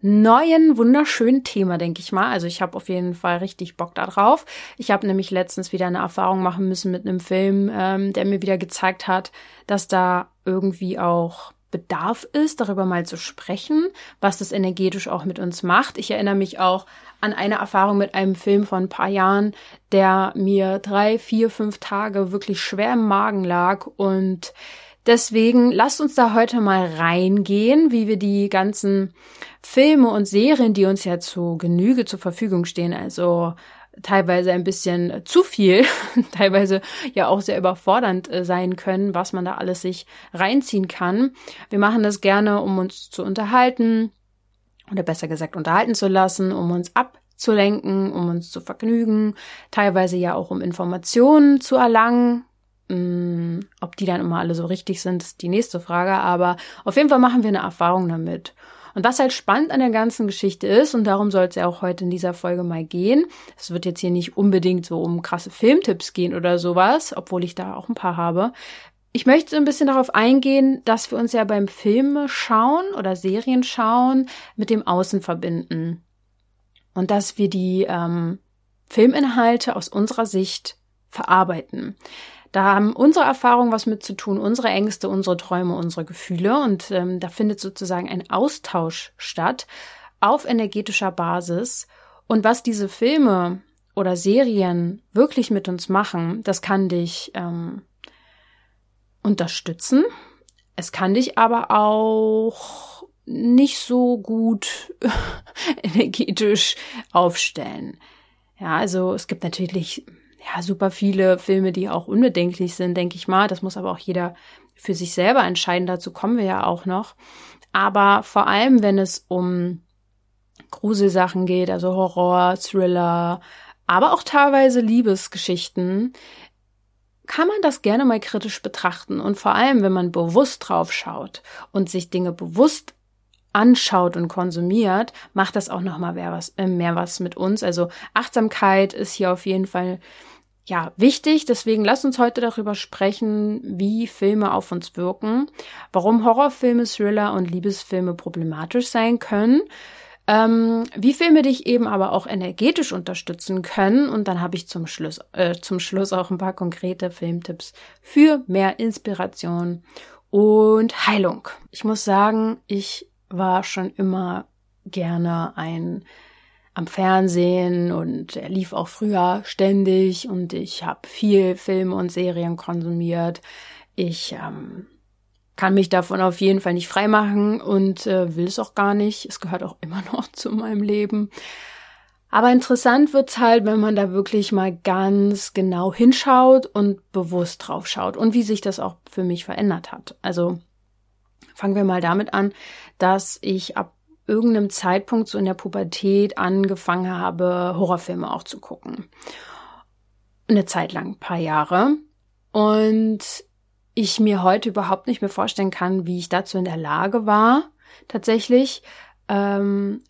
neuen, wunderschönen Thema, denke ich mal. Also ich habe auf jeden Fall richtig Bock darauf. Ich habe nämlich letztens wieder eine Erfahrung machen müssen mit einem Film, ähm, der mir wieder gezeigt hat, dass da irgendwie auch Bedarf ist, darüber mal zu sprechen, was das energetisch auch mit uns macht. Ich erinnere mich auch an eine Erfahrung mit einem Film von ein paar Jahren, der mir drei, vier, fünf Tage wirklich schwer im Magen lag und Deswegen lasst uns da heute mal reingehen, wie wir die ganzen Filme und Serien, die uns ja zu Genüge zur Verfügung stehen, also teilweise ein bisschen zu viel, teilweise ja auch sehr überfordernd äh, sein können, was man da alles sich reinziehen kann. Wir machen das gerne, um uns zu unterhalten oder besser gesagt unterhalten zu lassen, um uns abzulenken, um uns zu vergnügen, teilweise ja auch um Informationen zu erlangen, ob die dann immer alle so richtig sind, ist die nächste Frage. Aber auf jeden Fall machen wir eine Erfahrung damit. Und was halt spannend an der ganzen Geschichte ist, und darum soll es ja auch heute in dieser Folge mal gehen, es wird jetzt hier nicht unbedingt so um krasse Filmtipps gehen oder sowas, obwohl ich da auch ein paar habe. Ich möchte ein bisschen darauf eingehen, dass wir uns ja beim Filme schauen oder Serien schauen mit dem Außen verbinden. Und dass wir die ähm, Filminhalte aus unserer Sicht verarbeiten. Da haben unsere Erfahrungen was mit zu tun, unsere Ängste, unsere Träume, unsere Gefühle. Und ähm, da findet sozusagen ein Austausch statt auf energetischer Basis. Und was diese Filme oder Serien wirklich mit uns machen, das kann dich ähm, unterstützen. Es kann dich aber auch nicht so gut energetisch aufstellen. Ja, also es gibt natürlich ja, super viele Filme, die auch unbedenklich sind, denke ich mal. Das muss aber auch jeder für sich selber entscheiden. Dazu kommen wir ja auch noch. Aber vor allem, wenn es um Gruselsachen geht, also Horror, Thriller, aber auch teilweise Liebesgeschichten, kann man das gerne mal kritisch betrachten. Und vor allem, wenn man bewusst drauf schaut und sich Dinge bewusst anschaut und konsumiert, macht das auch noch mal mehr was, äh, mehr was mit uns. Also Achtsamkeit ist hier auf jeden Fall ja, wichtig. Deswegen lass uns heute darüber sprechen, wie Filme auf uns wirken, warum Horrorfilme, Thriller und Liebesfilme problematisch sein können, ähm, wie Filme dich eben aber auch energetisch unterstützen können. Und dann habe ich zum Schluss, äh, zum Schluss auch ein paar konkrete Filmtipps für mehr Inspiration und Heilung. Ich muss sagen, ich war schon immer gerne ein am Fernsehen und er lief auch früher ständig und ich habe viel Filme und Serien konsumiert. Ich ähm, kann mich davon auf jeden Fall nicht freimachen und äh, will es auch gar nicht. Es gehört auch immer noch zu meinem Leben. Aber interessant wird's halt, wenn man da wirklich mal ganz genau hinschaut und bewusst drauf schaut und wie sich das auch für mich verändert hat. Also fangen wir mal damit an, dass ich ab irgendeinem Zeitpunkt so in der Pubertät angefangen habe, Horrorfilme auch zu gucken. Eine Zeit lang, ein paar Jahre. Und ich mir heute überhaupt nicht mehr vorstellen kann, wie ich dazu in der Lage war, tatsächlich. Ähm,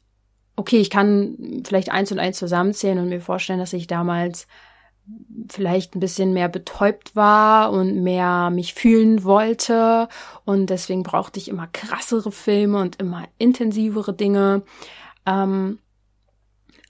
okay, ich kann vielleicht eins und eins zusammenzählen und mir vorstellen, dass ich damals vielleicht ein bisschen mehr betäubt war und mehr mich fühlen wollte und deswegen brauchte ich immer krassere Filme und immer intensivere Dinge. Ähm,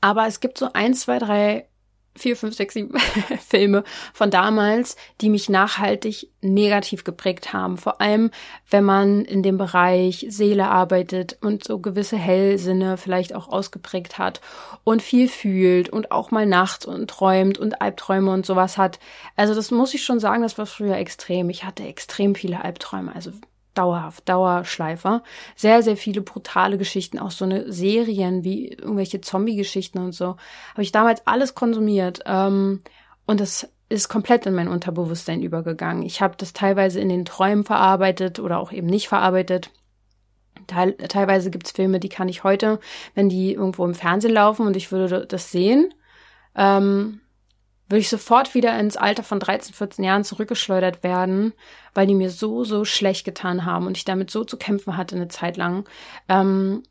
aber es gibt so ein, zwei, drei vier, fünf, sechs, sieben Filme von damals, die mich nachhaltig negativ geprägt haben. Vor allem, wenn man in dem Bereich Seele arbeitet und so gewisse Hellsinne vielleicht auch ausgeprägt hat und viel fühlt und auch mal nachts und träumt und Albträume und sowas hat. Also das muss ich schon sagen, das war früher extrem. Ich hatte extrem viele Albträume. Also dauerhaft, Dauerschleifer. Sehr, sehr viele brutale Geschichten, auch so eine Serien wie irgendwelche Zombie-Geschichten und so. Habe ich damals alles konsumiert. Ähm, und das ist komplett in mein Unterbewusstsein übergegangen. Ich habe das teilweise in den Träumen verarbeitet oder auch eben nicht verarbeitet. Teil, teilweise gibt's Filme, die kann ich heute, wenn die irgendwo im Fernsehen laufen und ich würde das sehen, ähm, würde ich sofort wieder ins Alter von 13, 14 Jahren zurückgeschleudert werden, weil die mir so, so schlecht getan haben und ich damit so zu kämpfen hatte eine Zeit lang, ähm,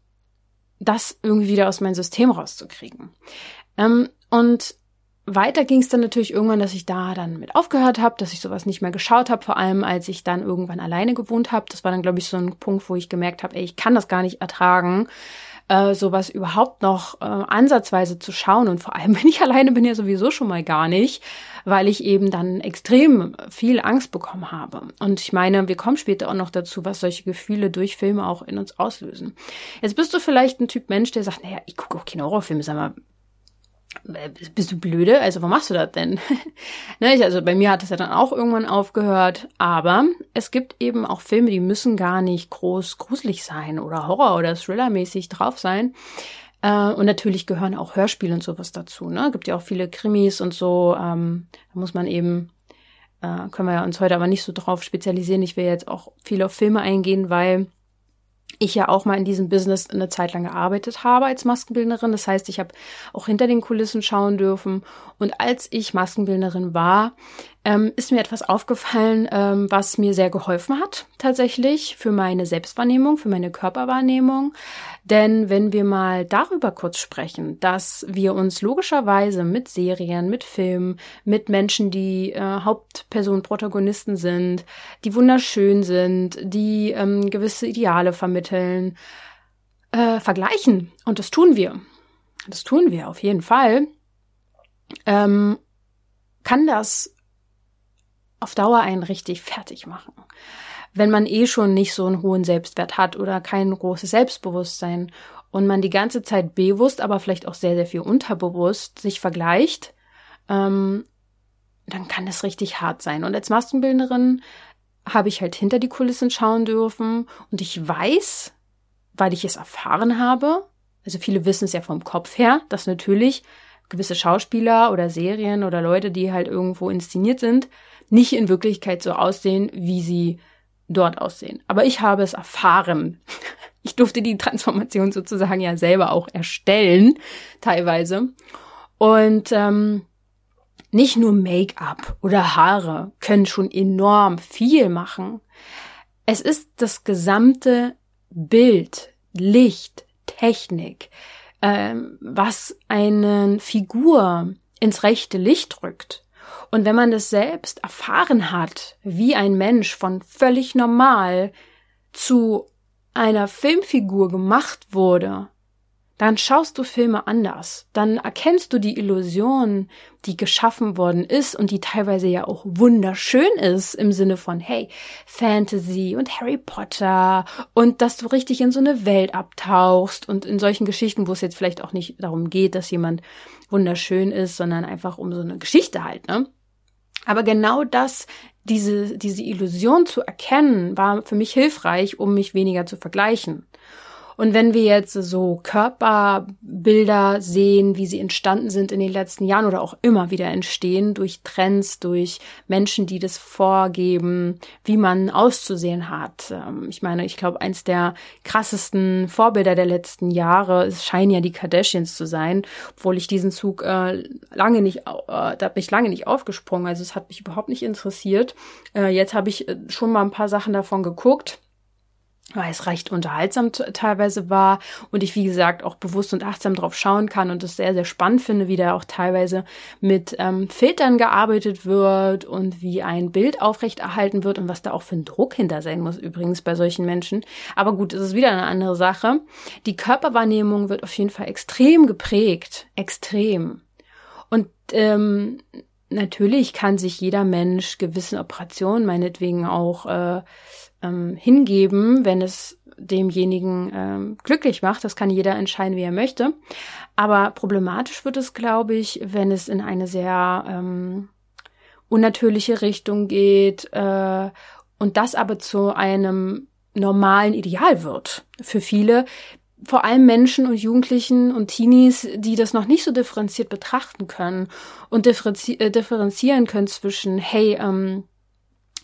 das irgendwie wieder aus meinem System rauszukriegen. Ähm, und weiter ging es dann natürlich irgendwann, dass ich da dann mit aufgehört habe, dass ich sowas nicht mehr geschaut habe, vor allem als ich dann irgendwann alleine gewohnt habe. Das war dann, glaube ich, so ein Punkt, wo ich gemerkt habe, ey, ich kann das gar nicht ertragen, äh, sowas überhaupt noch äh, ansatzweise zu schauen. Und vor allem, wenn ich alleine bin, ja sowieso schon mal gar nicht, weil ich eben dann extrem viel Angst bekommen habe. Und ich meine, wir kommen später auch noch dazu, was solche Gefühle durch Filme auch in uns auslösen. Jetzt bist du vielleicht ein Typ Mensch, der sagt, naja, ich gucke auch keine Horrorfilme, sag mal, bist du blöde? Also, warum machst du das denn? ne, also bei mir hat es ja dann auch irgendwann aufgehört. Aber es gibt eben auch Filme, die müssen gar nicht groß gruselig sein oder Horror- oder Thriller-mäßig drauf sein. Äh, und natürlich gehören auch Hörspiele und sowas dazu. Ne? Gibt ja auch viele Krimis und so. Ähm, da muss man eben, äh, können wir uns heute aber nicht so drauf spezialisieren. Ich will jetzt auch viel auf Filme eingehen, weil ich ja auch mal in diesem Business eine Zeit lang gearbeitet habe als Maskenbildnerin. Das heißt, ich habe auch hinter den Kulissen schauen dürfen. Und als ich Maskenbildnerin war, ähm, ist mir etwas aufgefallen, ähm, was mir sehr geholfen hat, tatsächlich für meine Selbstwahrnehmung, für meine Körperwahrnehmung. Denn wenn wir mal darüber kurz sprechen, dass wir uns logischerweise mit Serien, mit Filmen, mit Menschen, die äh, Hauptpersonen, Protagonisten sind, die wunderschön sind, die ähm, gewisse Ideale vermitteln, äh, vergleichen. Und das tun wir. Das tun wir auf jeden Fall. Ähm, kann das auf Dauer einen richtig fertig machen. Wenn man eh schon nicht so einen hohen Selbstwert hat oder kein großes Selbstbewusstsein und man die ganze Zeit bewusst, aber vielleicht auch sehr, sehr viel unterbewusst sich vergleicht, ähm, dann kann das richtig hart sein. Und als Maskenbildnerin habe ich halt hinter die Kulissen schauen dürfen und ich weiß, weil ich es erfahren habe, also viele wissen es ja vom Kopf her, dass natürlich gewisse Schauspieler oder Serien oder Leute, die halt irgendwo inszeniert sind, nicht in Wirklichkeit so aussehen, wie sie dort aussehen. Aber ich habe es erfahren. Ich durfte die Transformation sozusagen ja selber auch erstellen, teilweise. Und ähm, nicht nur Make-up oder Haare können schon enorm viel machen. Es ist das gesamte Bild, Licht, Technik, ähm, was eine Figur ins rechte Licht rückt. Und wenn man das selbst erfahren hat, wie ein Mensch von völlig normal zu einer Filmfigur gemacht wurde, dann schaust du Filme anders. Dann erkennst du die Illusion, die geschaffen worden ist und die teilweise ja auch wunderschön ist im Sinne von, hey, Fantasy und Harry Potter und dass du richtig in so eine Welt abtauchst und in solchen Geschichten, wo es jetzt vielleicht auch nicht darum geht, dass jemand wunderschön ist, sondern einfach um so eine Geschichte halt, ne? Aber genau das, diese, diese Illusion zu erkennen, war für mich hilfreich, um mich weniger zu vergleichen. Und wenn wir jetzt so Körperbilder sehen, wie sie entstanden sind in den letzten Jahren oder auch immer wieder entstehen durch Trends, durch Menschen, die das vorgeben, wie man auszusehen hat. Ähm, ich meine, ich glaube, eins der krassesten Vorbilder der letzten Jahre es scheinen ja die Kardashians zu sein, obwohl ich diesen Zug äh, lange nicht, äh, da bin ich lange nicht aufgesprungen. Also es hat mich überhaupt nicht interessiert. Äh, jetzt habe ich äh, schon mal ein paar Sachen davon geguckt weil es recht unterhaltsam teilweise war und ich, wie gesagt, auch bewusst und achtsam drauf schauen kann und es sehr, sehr spannend finde, wie da auch teilweise mit ähm, Filtern gearbeitet wird und wie ein Bild aufrechterhalten wird und was da auch für ein Druck hinter sein muss, übrigens bei solchen Menschen. Aber gut, es ist wieder eine andere Sache. Die Körperwahrnehmung wird auf jeden Fall extrem geprägt. Extrem. Und ähm, natürlich kann sich jeder Mensch gewissen Operationen, meinetwegen auch äh, ähm, hingeben, wenn es demjenigen ähm, glücklich macht. Das kann jeder entscheiden, wie er möchte. Aber problematisch wird es, glaube ich, wenn es in eine sehr ähm, unnatürliche Richtung geht äh, und das aber zu einem normalen Ideal wird für viele, vor allem Menschen und Jugendlichen und Teenies, die das noch nicht so differenziert betrachten können und differenzi äh, differenzieren können zwischen, hey, ähm,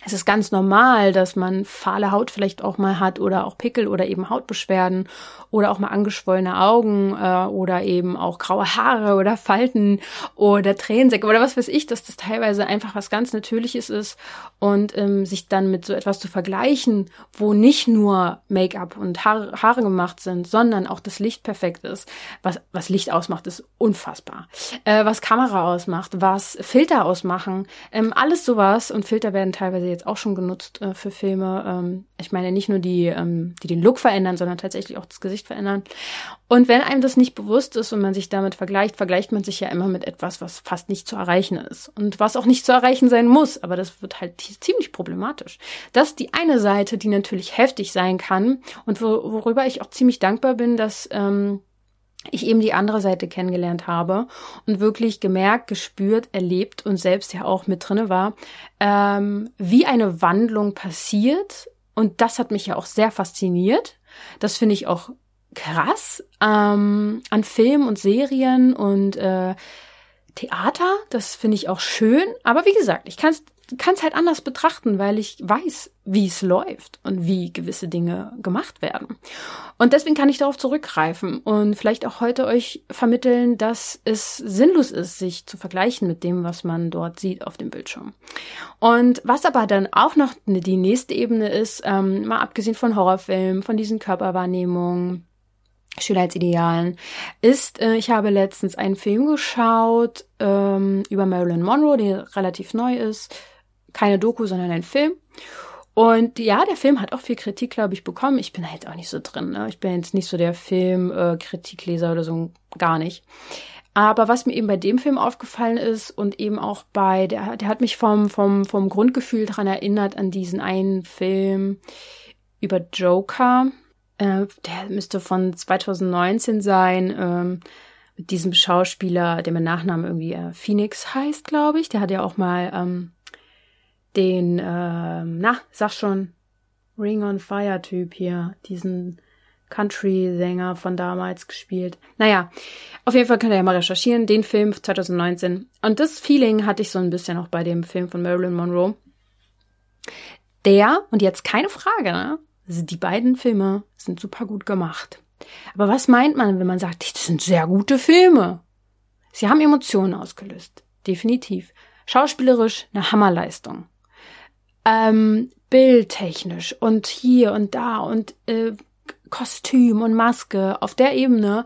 es ist ganz normal, dass man fahle Haut vielleicht auch mal hat oder auch Pickel oder eben Hautbeschwerden oder auch mal angeschwollene Augen äh, oder eben auch graue Haare oder Falten oder Tränensäcke oder was weiß ich, dass das teilweise einfach was ganz Natürliches ist und ähm, sich dann mit so etwas zu vergleichen, wo nicht nur Make-up und Haare, Haare gemacht sind, sondern auch das Licht perfekt ist. Was, was Licht ausmacht, ist unfassbar. Äh, was Kamera ausmacht, was Filter ausmachen, ähm, alles sowas und Filter werden teilweise jetzt auch schon genutzt äh, für Filme. Ähm, ich meine nicht nur die, ähm, die den Look verändern, sondern tatsächlich auch das Gesicht verändern. Und wenn einem das nicht bewusst ist und man sich damit vergleicht, vergleicht man sich ja immer mit etwas, was fast nicht zu erreichen ist und was auch nicht zu erreichen sein muss. Aber das wird halt ziemlich problematisch. Das ist die eine Seite, die natürlich heftig sein kann und wor worüber ich auch ziemlich dankbar bin, dass ähm, ich eben die andere Seite kennengelernt habe und wirklich gemerkt, gespürt, erlebt und selbst ja auch mit drinne war, ähm, wie eine Wandlung passiert. Und das hat mich ja auch sehr fasziniert. Das finde ich auch krass ähm, an Filmen und Serien und äh, Theater. Das finde ich auch schön. Aber wie gesagt, ich kann es kann es halt anders betrachten, weil ich weiß, wie es läuft und wie gewisse Dinge gemacht werden. Und deswegen kann ich darauf zurückgreifen und vielleicht auch heute euch vermitteln, dass es sinnlos ist, sich zu vergleichen mit dem, was man dort sieht auf dem Bildschirm. Und was aber dann auch noch die nächste Ebene ist, ähm, mal abgesehen von Horrorfilmen, von diesen Körperwahrnehmungen, Schönheitsidealen, ist, äh, ich habe letztens einen Film geschaut ähm, über Marilyn Monroe, der relativ neu ist keine Doku, sondern ein Film. Und ja, der Film hat auch viel Kritik, glaube ich, bekommen. Ich bin halt auch nicht so drin. Ne? Ich bin jetzt nicht so der Film-Kritikleser äh, oder so, gar nicht. Aber was mir eben bei dem Film aufgefallen ist und eben auch bei, der, der hat mich vom, vom, vom Grundgefühl daran erinnert, an diesen einen Film über Joker. Äh, der müsste von 2019 sein. Ähm, mit diesem Schauspieler, der mit Nachnamen irgendwie äh, Phoenix heißt, glaube ich. Der hat ja auch mal ähm, den, ähm, na, sag schon, Ring on Fire Typ hier, diesen Country-Sänger von damals gespielt. Naja, auf jeden Fall könnt ihr ja mal recherchieren, den Film 2019. Und das Feeling hatte ich so ein bisschen auch bei dem Film von Marilyn Monroe. Der, und jetzt keine Frage, ne? Also die beiden Filme sind super gut gemacht. Aber was meint man, wenn man sagt, das sind sehr gute Filme? Sie haben Emotionen ausgelöst. Definitiv. Schauspielerisch eine Hammerleistung ähm, bildtechnisch und hier und da und äh, Kostüm und Maske auf der Ebene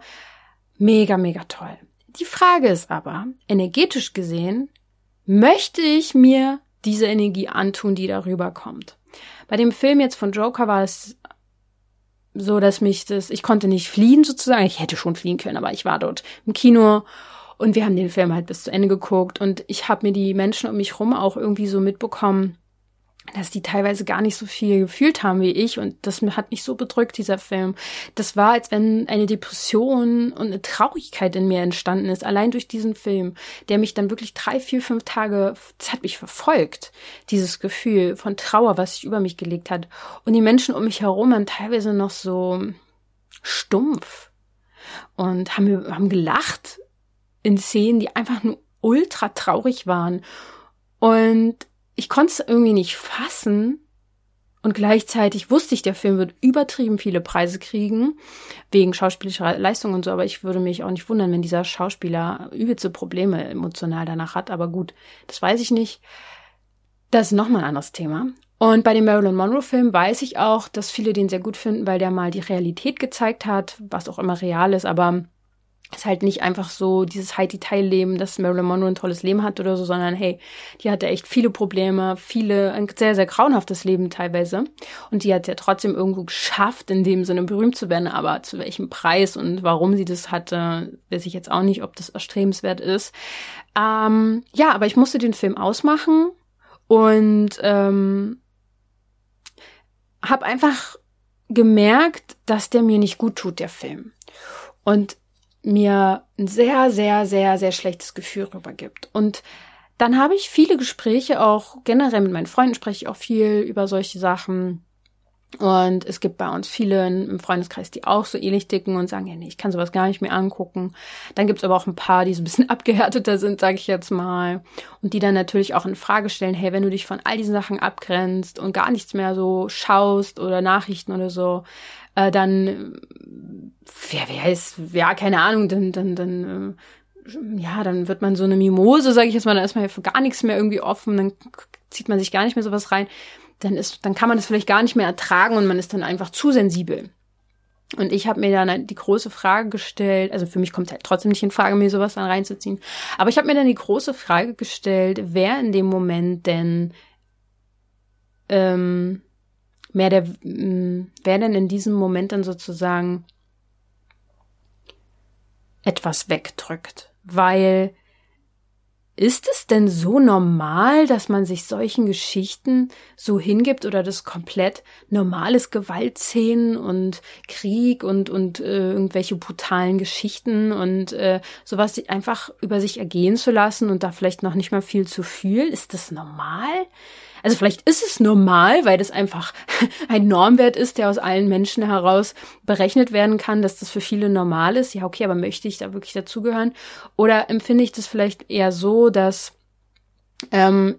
mega, mega toll. Die Frage ist aber, energetisch gesehen, möchte ich mir diese Energie antun, die darüber kommt? Bei dem Film jetzt von Joker war es so, dass mich das, ich konnte nicht fliehen sozusagen. Ich hätte schon fliehen können, aber ich war dort im Kino und wir haben den Film halt bis zu Ende geguckt und ich habe mir die Menschen um mich rum auch irgendwie so mitbekommen, dass die teilweise gar nicht so viel gefühlt haben wie ich und das hat mich so bedrückt, dieser Film. Das war, als wenn eine Depression und eine Traurigkeit in mir entstanden ist, allein durch diesen Film, der mich dann wirklich drei, vier, fünf Tage, das hat mich verfolgt, dieses Gefühl von Trauer, was sich über mich gelegt hat. Und die Menschen um mich herum waren teilweise noch so stumpf und haben, haben gelacht in Szenen, die einfach nur ultra traurig waren. Und ich konnte es irgendwie nicht fassen. Und gleichzeitig wusste ich, der Film wird übertrieben viele Preise kriegen, wegen schauspielerischer Leistung und so, aber ich würde mich auch nicht wundern, wenn dieser Schauspieler übelste Probleme emotional danach hat. Aber gut, das weiß ich nicht. Das ist nochmal ein anderes Thema. Und bei dem Marilyn Monroe-Film weiß ich auch, dass viele den sehr gut finden, weil der mal die Realität gezeigt hat, was auch immer real ist, aber ist halt nicht einfach so dieses High-Detail-Leben, dass Marilyn Monroe ein tolles Leben hat oder so, sondern hey, die hatte echt viele Probleme, viele, ein sehr, sehr grauenhaftes Leben teilweise. Und die hat ja trotzdem irgendwo geschafft, in dem Sinne berühmt zu werden, aber zu welchem Preis und warum sie das hatte, weiß ich jetzt auch nicht, ob das erstrebenswert ist. Ähm, ja, aber ich musste den Film ausmachen und ähm, habe einfach gemerkt, dass der mir nicht gut tut, der Film. Und mir ein sehr, sehr, sehr, sehr schlechtes Gefühl rübergibt. Und dann habe ich viele Gespräche, auch generell mit meinen Freunden spreche ich auch viel über solche Sachen. Und es gibt bei uns viele im Freundeskreis, die auch so ähnlich dicken und sagen, ja, nee, ich kann sowas gar nicht mehr angucken. Dann gibt's aber auch ein paar, die so ein bisschen abgehärteter sind, sage ich jetzt mal. Und die dann natürlich auch in Frage stellen, hey, wenn du dich von all diesen Sachen abgrenzt und gar nichts mehr so schaust oder Nachrichten oder so, äh, dann, wer, ist, ja, keine Ahnung, dann, dann, dann, äh, ja, dann wird man so eine Mimose, sage ich jetzt mal, dann ist man ja für gar nichts mehr irgendwie offen, dann zieht man sich gar nicht mehr sowas rein dann ist, dann kann man das vielleicht gar nicht mehr ertragen und man ist dann einfach zu sensibel. Und ich habe mir dann die große Frage gestellt, also für mich kommt halt trotzdem nicht in Frage, mir sowas dann reinzuziehen, aber ich habe mir dann die große Frage gestellt, wer in dem Moment denn ähm, mehr der, ähm, wer denn in diesem Moment dann sozusagen etwas wegdrückt, weil ist es denn so normal, dass man sich solchen Geschichten so hingibt oder das komplett normales Gewaltszenen und Krieg und und äh, irgendwelche brutalen Geschichten und äh, sowas einfach über sich ergehen zu lassen und da vielleicht noch nicht mal viel zu fühlen? Ist das normal? Also vielleicht ist es normal, weil das einfach ein Normwert ist, der aus allen Menschen heraus berechnet werden kann, dass das für viele normal ist. Ja, okay, aber möchte ich da wirklich dazugehören? Oder empfinde ich das vielleicht eher so, dass ähm,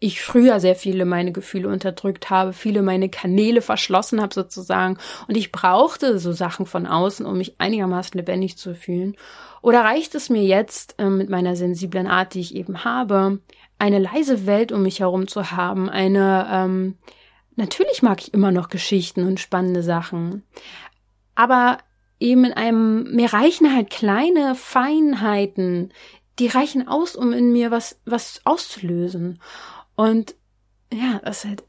ich früher sehr viele meine Gefühle unterdrückt habe, viele meine Kanäle verschlossen habe sozusagen und ich brauchte so Sachen von außen, um mich einigermaßen lebendig zu fühlen. Oder reicht es mir jetzt äh, mit meiner sensiblen Art, die ich eben habe, eine leise Welt um mich herum zu haben, eine, ähm, natürlich mag ich immer noch Geschichten und spannende Sachen, aber eben in einem, mir reichen halt kleine Feinheiten, die reichen aus, um in mir was, was auszulösen. Und ja, das ist halt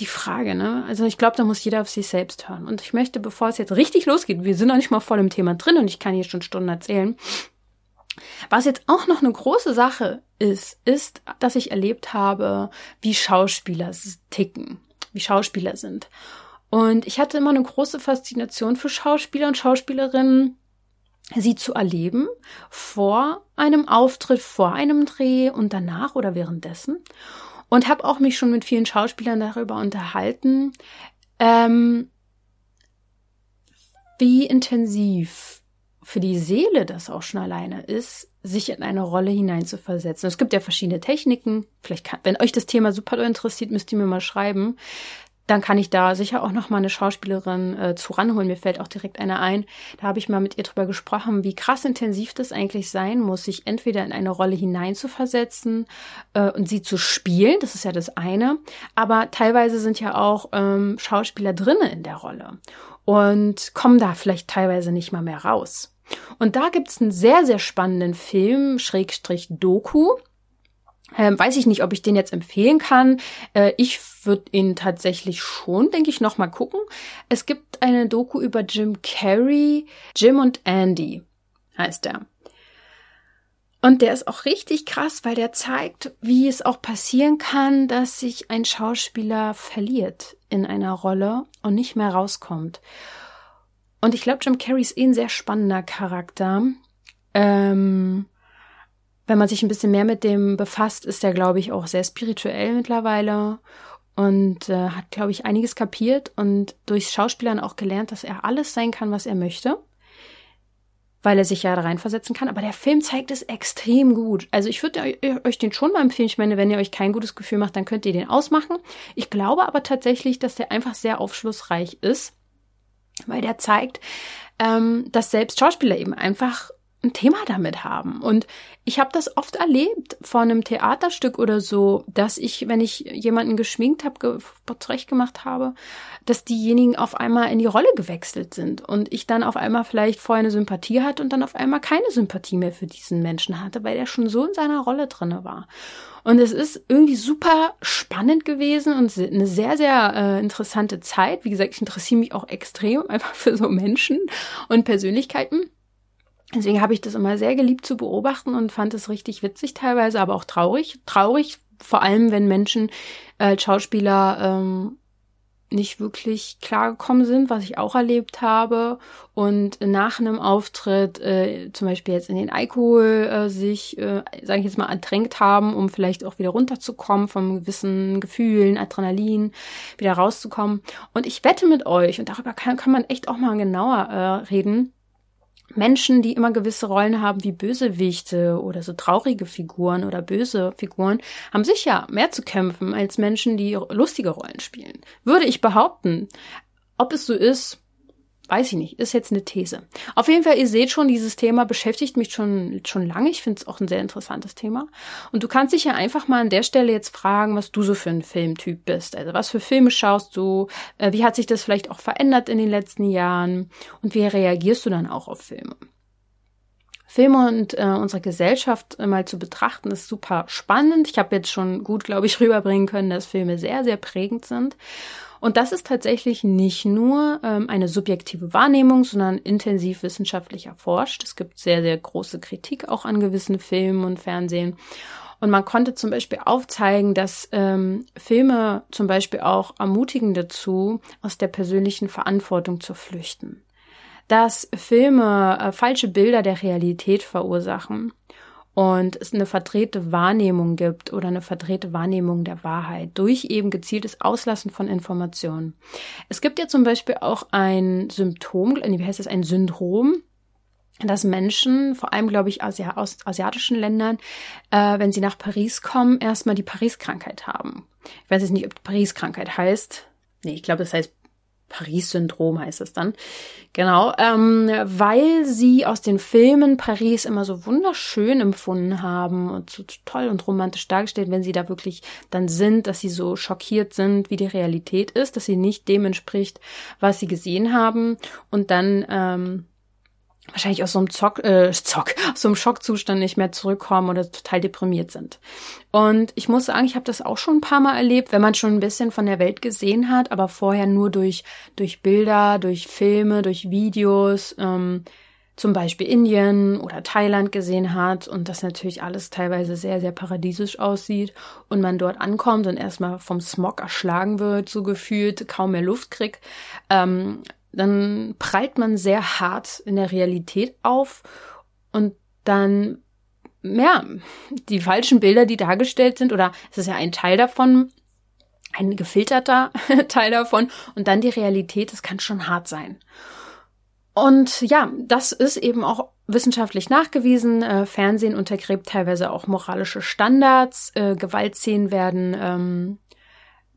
die Frage, ne? Also ich glaube, da muss jeder auf sich selbst hören. Und ich möchte, bevor es jetzt richtig losgeht, wir sind noch nicht mal voll im Thema drin und ich kann hier schon Stunden erzählen, was jetzt auch noch eine große Sache ist, ist, dass ich erlebt habe, wie Schauspieler ticken, wie Schauspieler sind. Und ich hatte immer eine große Faszination für Schauspieler und Schauspielerinnen, sie zu erleben vor einem Auftritt, vor einem Dreh und danach oder währenddessen. Und habe auch mich schon mit vielen Schauspielern darüber unterhalten, ähm, wie intensiv für die Seele das auch schon alleine ist, sich in eine Rolle hineinzuversetzen. Es gibt ja verschiedene Techniken. Vielleicht kann, wenn euch das Thema super interessiert, müsst ihr mir mal schreiben. Dann kann ich da sicher auch noch mal eine Schauspielerin äh, zu ranholen. Mir fällt auch direkt eine ein. Da habe ich mal mit ihr drüber gesprochen, wie krass intensiv das eigentlich sein muss, sich entweder in eine Rolle hineinzuversetzen äh, und sie zu spielen. Das ist ja das eine. Aber teilweise sind ja auch ähm, Schauspieler drinnen in der Rolle und kommen da vielleicht teilweise nicht mal mehr raus. Und da gibt's einen sehr, sehr spannenden Film, Schrägstrich Doku. Ähm, weiß ich nicht, ob ich den jetzt empfehlen kann. Äh, ich würde ihn tatsächlich schon, denke ich, nochmal gucken. Es gibt eine Doku über Jim Carrey, Jim und Andy heißt er. Und der ist auch richtig krass, weil der zeigt, wie es auch passieren kann, dass sich ein Schauspieler verliert in einer Rolle und nicht mehr rauskommt. Und ich glaube, Jim Carrey ist eh ein sehr spannender Charakter. Ähm, wenn man sich ein bisschen mehr mit dem befasst, ist er, glaube ich, auch sehr spirituell mittlerweile und äh, hat, glaube ich, einiges kapiert und durchs Schauspielern auch gelernt, dass er alles sein kann, was er möchte, weil er sich ja da reinversetzen kann. Aber der Film zeigt es extrem gut. Also ich würde euch den schon mal empfehlen. Ich meine, wenn ihr euch kein gutes Gefühl macht, dann könnt ihr den ausmachen. Ich glaube aber tatsächlich, dass der einfach sehr aufschlussreich ist weil der zeigt, ähm, dass selbst Schauspieler eben einfach ein Thema damit haben. Und ich habe das oft erlebt vor einem Theaterstück oder so, dass ich, wenn ich jemanden geschminkt habe, ge zurecht gemacht habe, dass diejenigen auf einmal in die Rolle gewechselt sind und ich dann auf einmal vielleicht vorher eine Sympathie hatte und dann auf einmal keine Sympathie mehr für diesen Menschen hatte, weil er schon so in seiner Rolle drinne war. Und es ist irgendwie super spannend gewesen und eine sehr, sehr äh, interessante Zeit. Wie gesagt, ich interessiere mich auch extrem einfach für so Menschen und Persönlichkeiten. Deswegen habe ich das immer sehr geliebt zu beobachten und fand es richtig witzig teilweise, aber auch traurig. Traurig, vor allem wenn Menschen als Schauspieler ähm, nicht wirklich klargekommen sind, was ich auch erlebt habe. Und nach einem Auftritt, äh, zum Beispiel jetzt in den Alkohol, äh, sich, äh, sage ich jetzt mal, ertränkt haben, um vielleicht auch wieder runterzukommen von gewissen Gefühlen, Adrenalin, wieder rauszukommen. Und ich wette mit euch, und darüber kann, kann man echt auch mal genauer äh, reden, Menschen, die immer gewisse Rollen haben wie Bösewichte oder so traurige Figuren oder böse Figuren, haben sicher mehr zu kämpfen als Menschen, die lustige Rollen spielen. Würde ich behaupten. Ob es so ist, weiß ich nicht, ist jetzt eine These. Auf jeden Fall, ihr seht schon, dieses Thema beschäftigt mich schon, schon lange. Ich finde es auch ein sehr interessantes Thema. Und du kannst dich ja einfach mal an der Stelle jetzt fragen, was du so für ein Filmtyp bist. Also was für Filme schaust du? Äh, wie hat sich das vielleicht auch verändert in den letzten Jahren? Und wie reagierst du dann auch auf Filme? Filme und äh, unsere Gesellschaft mal zu betrachten, ist super spannend. Ich habe jetzt schon gut, glaube ich, rüberbringen können, dass Filme sehr, sehr prägend sind. Und das ist tatsächlich nicht nur ähm, eine subjektive Wahrnehmung, sondern intensiv wissenschaftlich erforscht. Es gibt sehr, sehr große Kritik auch an gewissen Filmen und Fernsehen. Und man konnte zum Beispiel aufzeigen, dass ähm, Filme zum Beispiel auch ermutigen dazu, aus der persönlichen Verantwortung zu flüchten. Dass Filme äh, falsche Bilder der Realität verursachen und es eine verdrehte Wahrnehmung gibt oder eine verdrehte Wahrnehmung der Wahrheit durch eben gezieltes Auslassen von Informationen. Es gibt ja zum Beispiel auch ein Symptom, wie heißt das, ein Syndrom, dass Menschen, vor allem glaube ich Asi aus asiatischen Ländern, äh, wenn sie nach Paris kommen, erstmal die Paris-Krankheit haben. Ich weiß jetzt nicht, ob Paris-Krankheit heißt. Nee, ich glaube, das heißt Paris-Syndrom heißt es dann. Genau, ähm, weil sie aus den Filmen Paris immer so wunderschön empfunden haben und so toll und romantisch dargestellt, wenn sie da wirklich dann sind, dass sie so schockiert sind, wie die Realität ist, dass sie nicht dem entspricht, was sie gesehen haben und dann ähm, wahrscheinlich aus so einem Zock, äh, Zock, aus so einem Schockzustand nicht mehr zurückkommen oder total deprimiert sind. Und ich muss sagen, ich habe das auch schon ein paar Mal erlebt, wenn man schon ein bisschen von der Welt gesehen hat, aber vorher nur durch, durch Bilder, durch Filme, durch Videos, ähm, zum Beispiel Indien oder Thailand gesehen hat und das natürlich alles teilweise sehr, sehr paradiesisch aussieht und man dort ankommt und erstmal vom Smog erschlagen wird, so gefühlt, kaum mehr Luft kriegt, ähm, dann prallt man sehr hart in der Realität auf und dann, ja, die falschen Bilder, die dargestellt sind, oder es ist ja ein Teil davon, ein gefilterter Teil davon, und dann die Realität, das kann schon hart sein. Und ja, das ist eben auch wissenschaftlich nachgewiesen. Äh, Fernsehen untergräbt teilweise auch moralische Standards. Äh, Gewaltszenen werden ähm,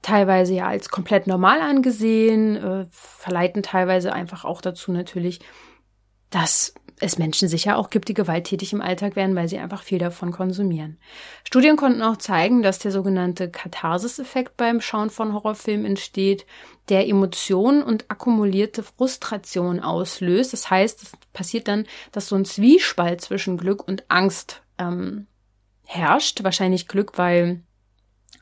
teilweise ja als komplett normal angesehen, äh, verleiten teilweise einfach auch dazu natürlich, dass es Menschen sicher auch gibt, die gewalttätig im Alltag werden, weil sie einfach viel davon konsumieren. Studien konnten auch zeigen, dass der sogenannte Katharsis-Effekt beim Schauen von Horrorfilmen entsteht, der Emotionen und akkumulierte Frustration auslöst. Das heißt, es passiert dann, dass so ein Zwiespalt zwischen Glück und Angst ähm, herrscht. Wahrscheinlich Glück, weil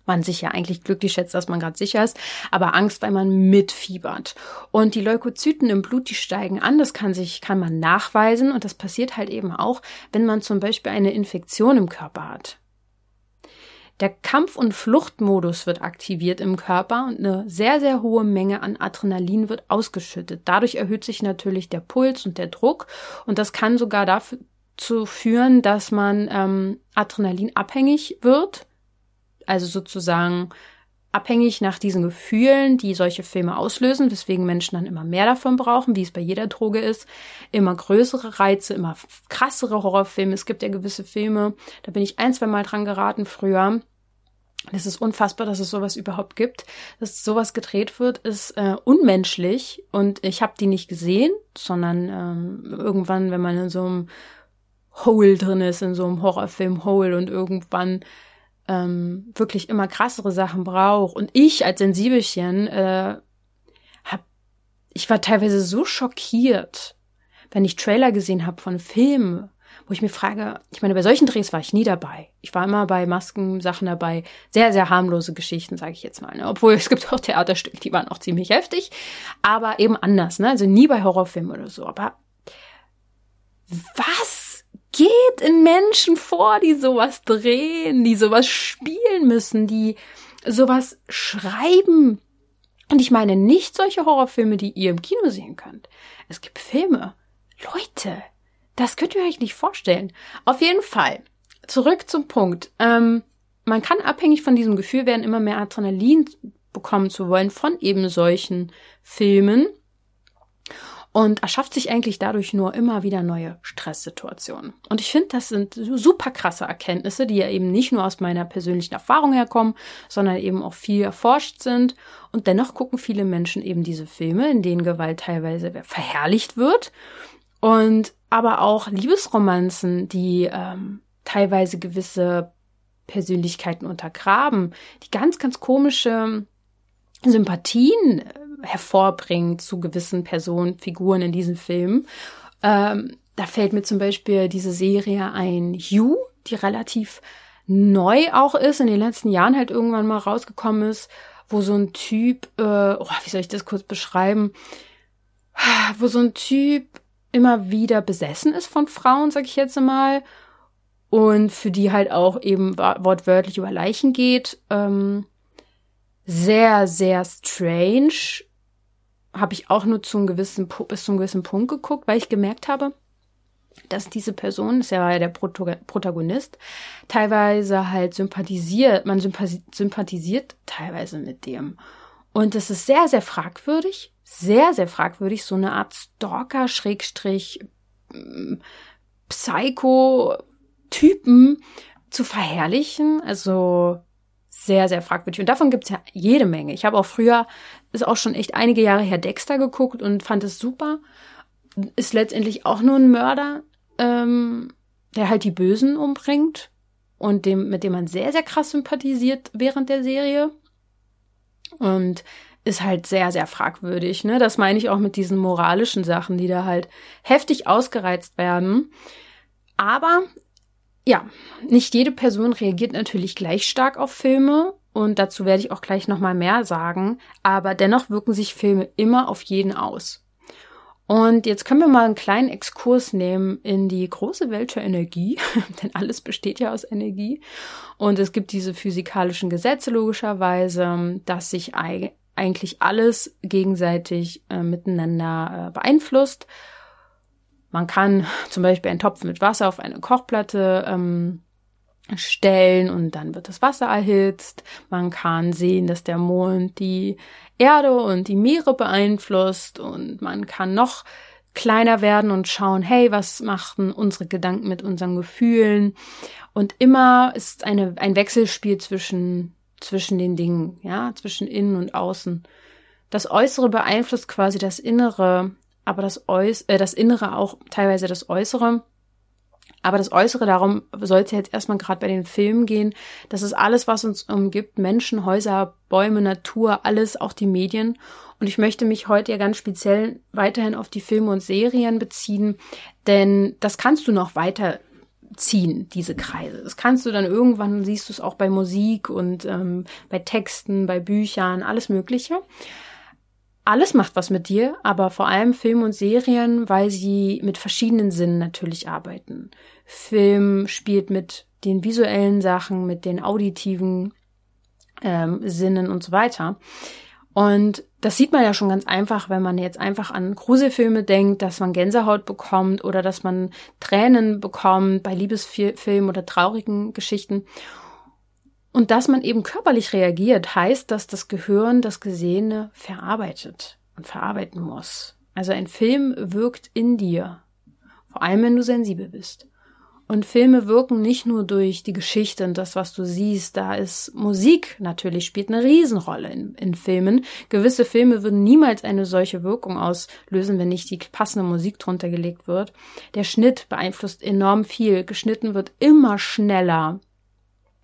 man sich ja eigentlich glücklich schätzt, dass man gerade sicher ist, aber Angst, weil man mitfiebert. Und die Leukozyten im Blut, die steigen an, das kann sich, kann man nachweisen und das passiert halt eben auch, wenn man zum Beispiel eine Infektion im Körper hat. Der Kampf- und Fluchtmodus wird aktiviert im Körper und eine sehr, sehr hohe Menge an Adrenalin wird ausgeschüttet. Dadurch erhöht sich natürlich der Puls und der Druck und das kann sogar dazu führen, dass man ähm, Adrenalin abhängig wird also sozusagen abhängig nach diesen Gefühlen, die solche Filme auslösen, weswegen Menschen dann immer mehr davon brauchen, wie es bei jeder Droge ist, immer größere Reize, immer krassere Horrorfilme. Es gibt ja gewisse Filme, da bin ich ein, zwei Mal dran geraten früher. Es ist unfassbar, dass es sowas überhaupt gibt. Dass sowas gedreht wird, ist äh, unmenschlich und ich habe die nicht gesehen, sondern ähm, irgendwann, wenn man in so einem Hole drin ist, in so einem Horrorfilm Hole und irgendwann ähm, wirklich immer krassere Sachen brauche. Und ich als Sensibelchen äh, hab, ich war teilweise so schockiert, wenn ich Trailer gesehen habe von Filmen, wo ich mir frage, ich meine, bei solchen Drehs war ich nie dabei. Ich war immer bei Maskensachen dabei, sehr, sehr harmlose Geschichten, sage ich jetzt mal. Ne? Obwohl es gibt auch Theaterstücke, die waren auch ziemlich heftig, aber eben anders, ne? Also nie bei Horrorfilmen oder so. Aber was geht in Menschen vor, die sowas drehen, die sowas spielen müssen, die sowas schreiben Und ich meine nicht solche Horrorfilme, die ihr im Kino sehen könnt. Es gibt Filme. Leute, das könnt ihr euch nicht vorstellen. Auf jeden Fall, zurück zum Punkt. Ähm, man kann abhängig von diesem Gefühl werden, immer mehr Adrenalin bekommen zu wollen von eben solchen Filmen und erschafft sich eigentlich dadurch nur immer wieder neue Stresssituationen. Und ich finde, das sind super krasse Erkenntnisse, die ja eben nicht nur aus meiner persönlichen Erfahrung herkommen, sondern eben auch viel erforscht sind. Und dennoch gucken viele Menschen eben diese Filme, in denen Gewalt teilweise verherrlicht wird. Und aber auch Liebesromanzen, die ähm, teilweise gewisse Persönlichkeiten untergraben, die ganz, ganz komische Sympathien hervorbringen zu gewissen Personen, Figuren in diesen Filmen. Ähm, da fällt mir zum Beispiel diese Serie ein You, die relativ neu auch ist, in den letzten Jahren halt irgendwann mal rausgekommen ist, wo so ein Typ, äh, oh, wie soll ich das kurz beschreiben, wo so ein Typ immer wieder besessen ist von Frauen, sag ich jetzt mal, und für die halt auch eben wortwörtlich über Leichen geht. Ähm, sehr, sehr strange. Habe ich auch nur zu einem gewissen, bis zu einem gewissen Punkt geguckt, weil ich gemerkt habe, dass diese Person, das ist ja der Protagonist, teilweise halt sympathisiert, man sympathisiert teilweise mit dem. Und es ist sehr, sehr fragwürdig, sehr, sehr fragwürdig, so eine Art Stalker, Schrägstrich, mm, Psycho-Typen zu verherrlichen. Also sehr, sehr fragwürdig. Und davon gibt's ja jede Menge. Ich habe auch früher, ist auch schon echt einige Jahre her, Dexter geguckt und fand es super. Ist letztendlich auch nur ein Mörder, ähm, der halt die Bösen umbringt und dem, mit dem man sehr, sehr krass sympathisiert während der Serie. Und ist halt sehr, sehr fragwürdig. Ne? Das meine ich auch mit diesen moralischen Sachen, die da halt heftig ausgereizt werden. Aber ja, nicht jede Person reagiert natürlich gleich stark auf Filme und dazu werde ich auch gleich nochmal mehr sagen, aber dennoch wirken sich Filme immer auf jeden aus. Und jetzt können wir mal einen kleinen Exkurs nehmen in die große Welt der Energie, denn alles besteht ja aus Energie. Und es gibt diese physikalischen Gesetze logischerweise, dass sich eigentlich alles gegenseitig äh, miteinander äh, beeinflusst. Man kann zum Beispiel einen Topf mit Wasser auf eine Kochplatte ähm, stellen und dann wird das Wasser erhitzt. Man kann sehen, dass der Mond die Erde und die Meere beeinflusst und man kann noch kleiner werden und schauen, hey, was machen unsere Gedanken mit unseren Gefühlen? Und immer ist eine, ein Wechselspiel zwischen, zwischen den Dingen, ja, zwischen innen und außen. Das Äußere beeinflusst quasi das Innere aber das, Äuß äh, das Innere auch teilweise das Äußere. Aber das Äußere, darum soll es jetzt erstmal gerade bei den Filmen gehen. Das ist alles, was uns umgibt. Menschen, Häuser, Bäume, Natur, alles, auch die Medien. Und ich möchte mich heute ja ganz speziell weiterhin auf die Filme und Serien beziehen, denn das kannst du noch weiter ziehen, diese Kreise. Das kannst du dann irgendwann, siehst du es auch bei Musik und ähm, bei Texten, bei Büchern, alles Mögliche alles macht was mit dir, aber vor allem Film und Serien, weil sie mit verschiedenen Sinnen natürlich arbeiten. Film spielt mit den visuellen Sachen, mit den auditiven ähm, Sinnen und so weiter. Und das sieht man ja schon ganz einfach, wenn man jetzt einfach an Gruselfilme denkt, dass man Gänsehaut bekommt oder dass man Tränen bekommt bei Liebesfilmen oder traurigen Geschichten. Und dass man eben körperlich reagiert, heißt, dass das Gehirn das Gesehene verarbeitet und verarbeiten muss. Also ein Film wirkt in dir, vor allem wenn du sensibel bist. Und Filme wirken nicht nur durch die Geschichte und das, was du siehst. Da ist Musik natürlich, spielt eine Riesenrolle in, in Filmen. Gewisse Filme würden niemals eine solche Wirkung auslösen, wenn nicht die passende Musik drunter gelegt wird. Der Schnitt beeinflusst enorm viel. Geschnitten wird immer schneller.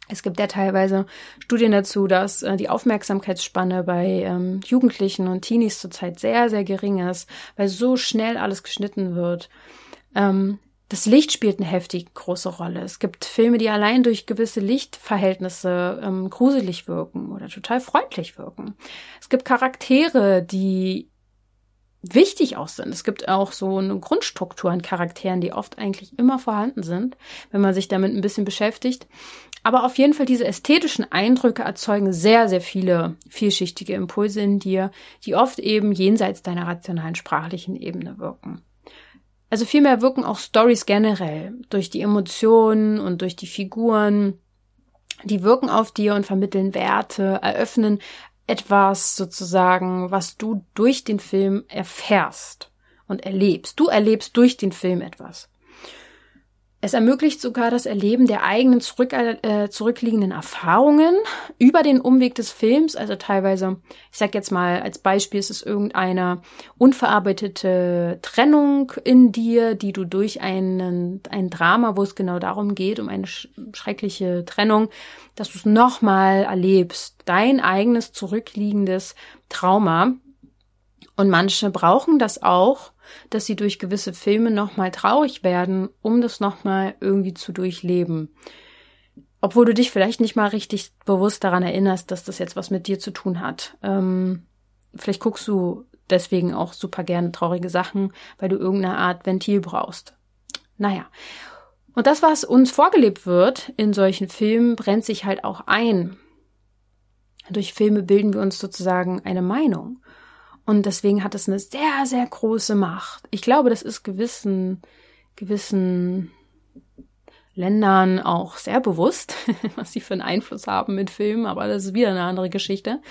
Es gibt ja teilweise Studien dazu, dass äh, die Aufmerksamkeitsspanne bei ähm, Jugendlichen und Teenies zurzeit sehr, sehr gering ist, weil so schnell alles geschnitten wird. Ähm, das Licht spielt eine heftig große Rolle. Es gibt Filme, die allein durch gewisse Lichtverhältnisse ähm, gruselig wirken oder total freundlich wirken. Es gibt Charaktere, die wichtig auch sind. Es gibt auch so eine Grundstruktur an Charakteren, die oft eigentlich immer vorhanden sind, wenn man sich damit ein bisschen beschäftigt. Aber auf jeden Fall diese ästhetischen Eindrücke erzeugen sehr, sehr viele vielschichtige Impulse in dir, die oft eben jenseits deiner rationalen sprachlichen Ebene wirken. Also vielmehr wirken auch Stories generell durch die Emotionen und durch die Figuren. Die wirken auf dir und vermitteln Werte, eröffnen etwas sozusagen, was du durch den Film erfährst und erlebst. Du erlebst durch den Film etwas. Es ermöglicht sogar das Erleben der eigenen zurück, äh, zurückliegenden Erfahrungen über den Umweg des Films. Also teilweise, ich sag jetzt mal als Beispiel, ist es irgendeine unverarbeitete Trennung in dir, die du durch einen, ein Drama, wo es genau darum geht, um eine sch schreckliche Trennung, dass du es nochmal erlebst. Dein eigenes zurückliegendes Trauma. Und manche brauchen das auch, dass sie durch gewisse Filme nochmal traurig werden, um das nochmal irgendwie zu durchleben. Obwohl du dich vielleicht nicht mal richtig bewusst daran erinnerst, dass das jetzt was mit dir zu tun hat. Ähm, vielleicht guckst du deswegen auch super gerne traurige Sachen, weil du irgendeine Art Ventil brauchst. Naja. Und das, was uns vorgelebt wird in solchen Filmen, brennt sich halt auch ein. Durch Filme bilden wir uns sozusagen eine Meinung. Und deswegen hat es eine sehr, sehr große Macht. Ich glaube, das ist gewissen, gewissen Ländern auch sehr bewusst, was sie für einen Einfluss haben mit Filmen, aber das ist wieder eine andere Geschichte.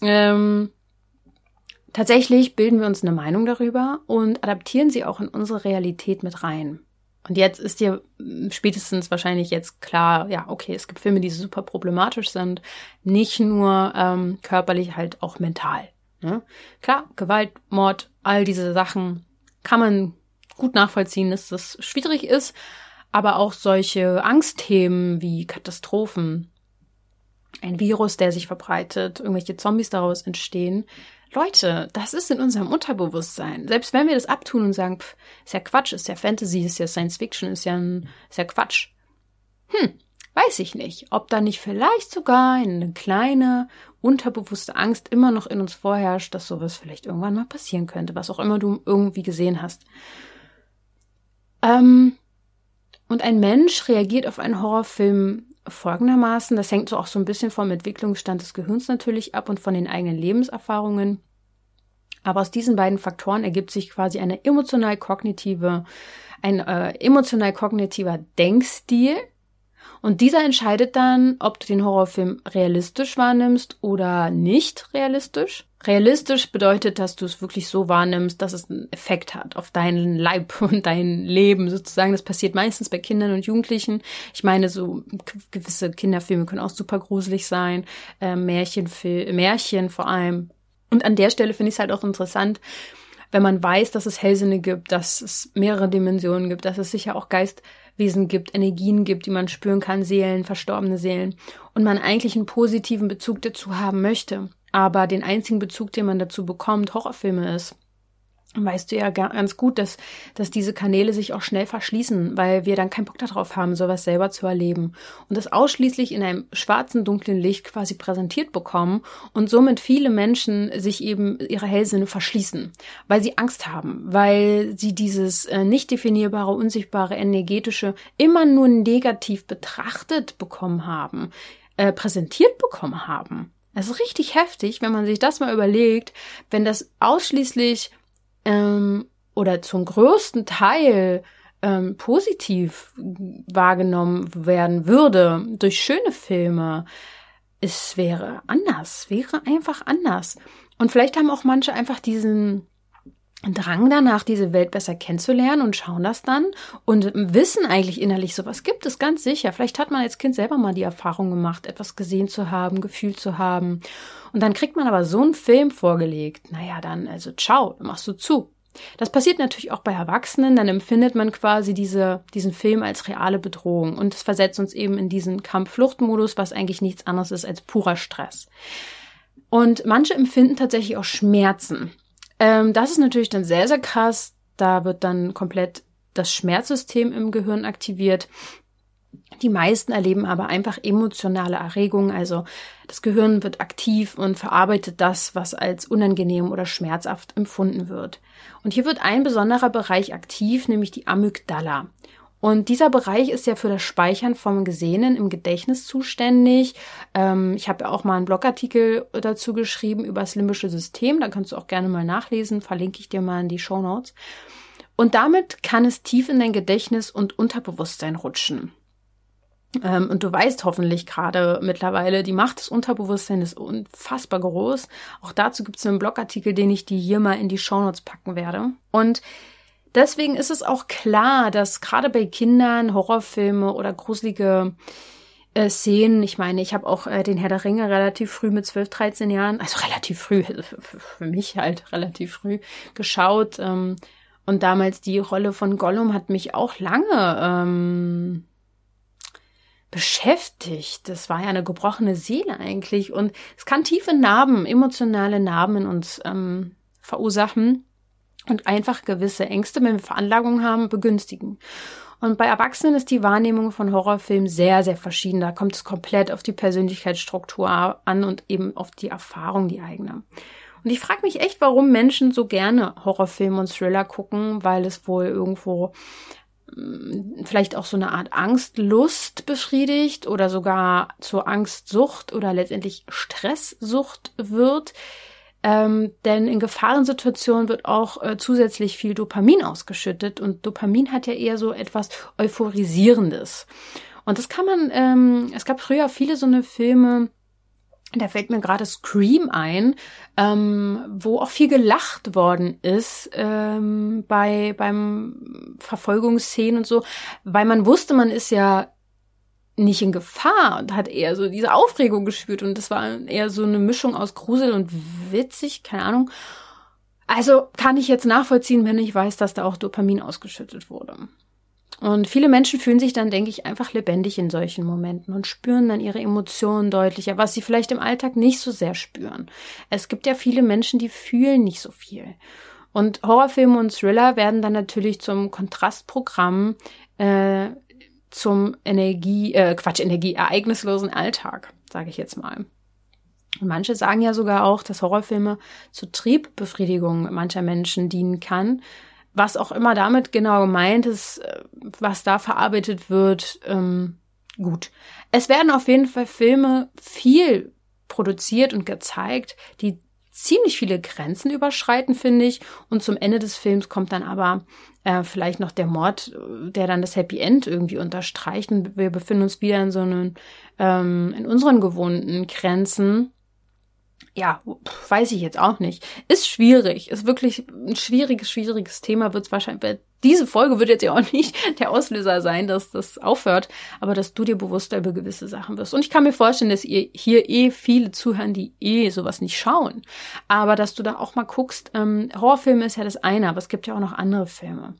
Ähm, tatsächlich bilden wir uns eine Meinung darüber und adaptieren sie auch in unsere Realität mit rein. Und jetzt ist dir spätestens wahrscheinlich jetzt klar, ja, okay, es gibt Filme, die super problematisch sind, nicht nur ähm, körperlich, halt auch mental. Ne? Klar, Gewalt, Mord, all diese Sachen kann man gut nachvollziehen, dass das schwierig ist, aber auch solche Angstthemen wie Katastrophen, ein Virus, der sich verbreitet, irgendwelche Zombies daraus entstehen. Leute, das ist in unserem Unterbewusstsein. Selbst wenn wir das abtun und sagen, pff, ist ja Quatsch, ist ja Fantasy, ist ja Science Fiction, ist ja, ein, ist ja Quatsch. Hm, weiß ich nicht, ob da nicht vielleicht sogar eine kleine unterbewusste Angst immer noch in uns vorherrscht, dass sowas vielleicht irgendwann mal passieren könnte, was auch immer du irgendwie gesehen hast. Ähm, und ein Mensch reagiert auf einen Horrorfilm folgendermaßen, das hängt so auch so ein bisschen vom Entwicklungsstand des Gehirns natürlich ab und von den eigenen Lebenserfahrungen. Aber aus diesen beiden Faktoren ergibt sich quasi eine emotional-kognitive, ein äh, emotional-kognitiver Denkstil, und dieser entscheidet dann, ob du den Horrorfilm realistisch wahrnimmst oder nicht realistisch. Realistisch bedeutet, dass du es wirklich so wahrnimmst, dass es einen Effekt hat auf deinen Leib und dein Leben sozusagen. Das passiert meistens bei Kindern und Jugendlichen. Ich meine, so gewisse Kinderfilme können auch super gruselig sein, äh, Märchenfil Märchen vor allem. Und an der Stelle finde ich es halt auch interessant, wenn man weiß, dass es Hellsinne gibt, dass es mehrere Dimensionen gibt, dass es sicher auch Geist Wesen gibt, Energien gibt, die man spüren kann, Seelen, verstorbene Seelen, und man eigentlich einen positiven Bezug dazu haben möchte, aber den einzigen Bezug, den man dazu bekommt, Horrorfilme ist weißt du ja ganz gut, dass, dass diese Kanäle sich auch schnell verschließen, weil wir dann keinen Bock darauf haben, sowas selber zu erleben. Und das ausschließlich in einem schwarzen, dunklen Licht quasi präsentiert bekommen und somit viele Menschen sich eben ihre Hellsinne verschließen, weil sie Angst haben, weil sie dieses äh, nicht definierbare, unsichtbare, energetische immer nur negativ betrachtet bekommen haben, äh, präsentiert bekommen haben. Es ist richtig heftig, wenn man sich das mal überlegt, wenn das ausschließlich ähm, oder zum größten Teil ähm, positiv wahrgenommen werden würde durch schöne Filme, es wäre anders, wäre einfach anders. Und vielleicht haben auch manche einfach diesen Drang danach, diese Welt besser kennenzulernen und schauen das dann und wissen eigentlich innerlich, sowas gibt es ganz sicher. Vielleicht hat man als Kind selber mal die Erfahrung gemacht, etwas gesehen zu haben, gefühlt zu haben. Und dann kriegt man aber so einen Film vorgelegt. Naja, dann, also ciao, machst du zu. Das passiert natürlich auch bei Erwachsenen, dann empfindet man quasi diese, diesen Film als reale Bedrohung und es versetzt uns eben in diesen Kampf-Flucht-Modus, was eigentlich nichts anderes ist als purer Stress. Und manche empfinden tatsächlich auch Schmerzen. Ähm, das ist natürlich dann sehr, sehr krass. Da wird dann komplett das Schmerzsystem im Gehirn aktiviert. Die meisten erleben aber einfach emotionale Erregungen, also das Gehirn wird aktiv und verarbeitet das, was als unangenehm oder schmerzhaft empfunden wird. Und hier wird ein besonderer Bereich aktiv, nämlich die Amygdala. Und dieser Bereich ist ja für das Speichern vom Gesehenen im Gedächtnis zuständig. Ähm, ich habe ja auch mal einen Blogartikel dazu geschrieben über das limbische System. Da kannst du auch gerne mal nachlesen. Verlinke ich dir mal in die Show Notes. Und damit kann es tief in dein Gedächtnis und Unterbewusstsein rutschen. Ähm, und du weißt hoffentlich gerade mittlerweile, die Macht des Unterbewusstseins ist unfassbar groß. Auch dazu gibt es einen Blogartikel, den ich dir hier mal in die Shownotes packen werde. Und deswegen ist es auch klar, dass gerade bei Kindern Horrorfilme oder gruselige äh, Szenen, ich meine, ich habe auch äh, den Herr der Ringe relativ früh mit 12, 13 Jahren, also relativ früh, für, für, mich halt relativ früh geschaut. Ähm, und damals die Rolle von Gollum hat mich auch lange ähm, beschäftigt. Das war ja eine gebrochene Seele eigentlich. Und es kann tiefe Narben, emotionale Narben in uns ähm, verursachen und einfach gewisse Ängste, wenn wir Veranlagungen haben, begünstigen. Und bei Erwachsenen ist die Wahrnehmung von Horrorfilmen sehr, sehr verschieden. Da kommt es komplett auf die Persönlichkeitsstruktur an und eben auf die Erfahrung, die eigene. Und ich frage mich echt, warum Menschen so gerne Horrorfilme und Thriller gucken, weil es wohl irgendwo vielleicht auch so eine Art Angstlust befriedigt oder sogar zur Angstsucht oder letztendlich Stresssucht wird. Ähm, denn in Gefahrensituationen wird auch äh, zusätzlich viel Dopamin ausgeschüttet und Dopamin hat ja eher so etwas Euphorisierendes. Und das kann man, ähm, es gab früher viele so eine Filme, da fällt mir gerade Scream ein, ähm, wo auch viel gelacht worden ist ähm, bei beim Verfolgungsszenen und so, weil man wusste, man ist ja nicht in Gefahr und hat eher so diese Aufregung gespürt und das war eher so eine Mischung aus Grusel und witzig, keine Ahnung. Also kann ich jetzt nachvollziehen, wenn ich weiß, dass da auch Dopamin ausgeschüttet wurde. Und viele Menschen fühlen sich dann, denke ich, einfach lebendig in solchen Momenten und spüren dann ihre Emotionen deutlicher, was sie vielleicht im Alltag nicht so sehr spüren. Es gibt ja viele Menschen, die fühlen nicht so viel. Und Horrorfilme und Thriller werden dann natürlich zum Kontrastprogramm äh, zum Energie, äh, Quatsch, Energie, ereignislosen Alltag, sage ich jetzt mal. Und manche sagen ja sogar auch, dass Horrorfilme zur Triebbefriedigung mancher Menschen dienen kann, was auch immer damit genau gemeint ist, äh, was da verarbeitet wird, ähm, gut. Es werden auf jeden Fall Filme viel produziert und gezeigt, die ziemlich viele Grenzen überschreiten, finde ich. Und zum Ende des Films kommt dann aber äh, vielleicht noch der Mord, der dann das Happy End irgendwie unterstreicht. Und wir befinden uns wieder in so einen, ähm, in unseren gewohnten Grenzen ja, weiß ich jetzt auch nicht. Ist schwierig, ist wirklich ein schwieriges, schwieriges Thema, wird es wahrscheinlich, diese Folge wird jetzt ja auch nicht der Auslöser sein, dass das aufhört, aber dass du dir bewusster über gewisse Sachen wirst. Und ich kann mir vorstellen, dass ihr hier eh viele zuhören, die eh sowas nicht schauen. Aber dass du da auch mal guckst, ähm, Horrorfilme ist ja das eine, aber es gibt ja auch noch andere Filme.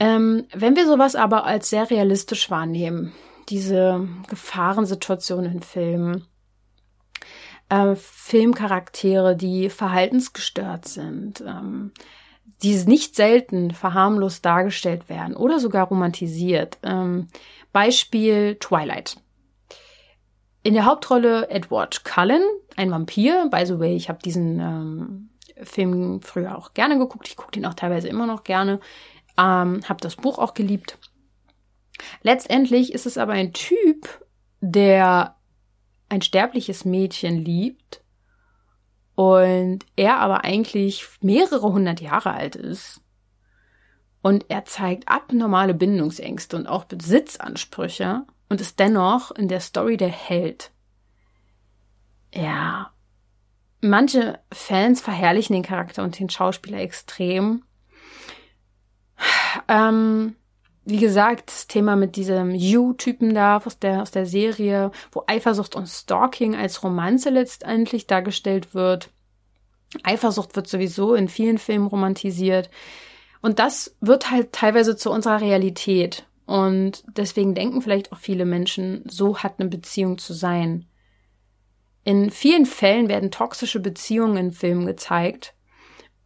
Ähm, wenn wir sowas aber als sehr realistisch wahrnehmen, diese Gefahrensituationen in Filmen, äh, Filmcharaktere, die verhaltensgestört sind, ähm, die nicht selten verharmlost dargestellt werden oder sogar romantisiert. Ähm, Beispiel Twilight. In der Hauptrolle Edward Cullen, ein Vampir. By the way, ich habe diesen ähm, Film früher auch gerne geguckt. Ich gucke den auch teilweise immer noch gerne. Ähm, habe das Buch auch geliebt. Letztendlich ist es aber ein Typ, der ein sterbliches Mädchen liebt und er aber eigentlich mehrere hundert Jahre alt ist und er zeigt abnormale Bindungsängste und auch Besitzansprüche und ist dennoch in der Story der Held. Ja, manche Fans verherrlichen den Charakter und den Schauspieler extrem. Ähm, wie gesagt, das Thema mit diesem You-Typen da aus der, aus der Serie, wo Eifersucht und Stalking als Romanze letztendlich dargestellt wird. Eifersucht wird sowieso in vielen Filmen romantisiert. Und das wird halt teilweise zu unserer Realität. Und deswegen denken vielleicht auch viele Menschen, so hat eine Beziehung zu sein. In vielen Fällen werden toxische Beziehungen in Filmen gezeigt.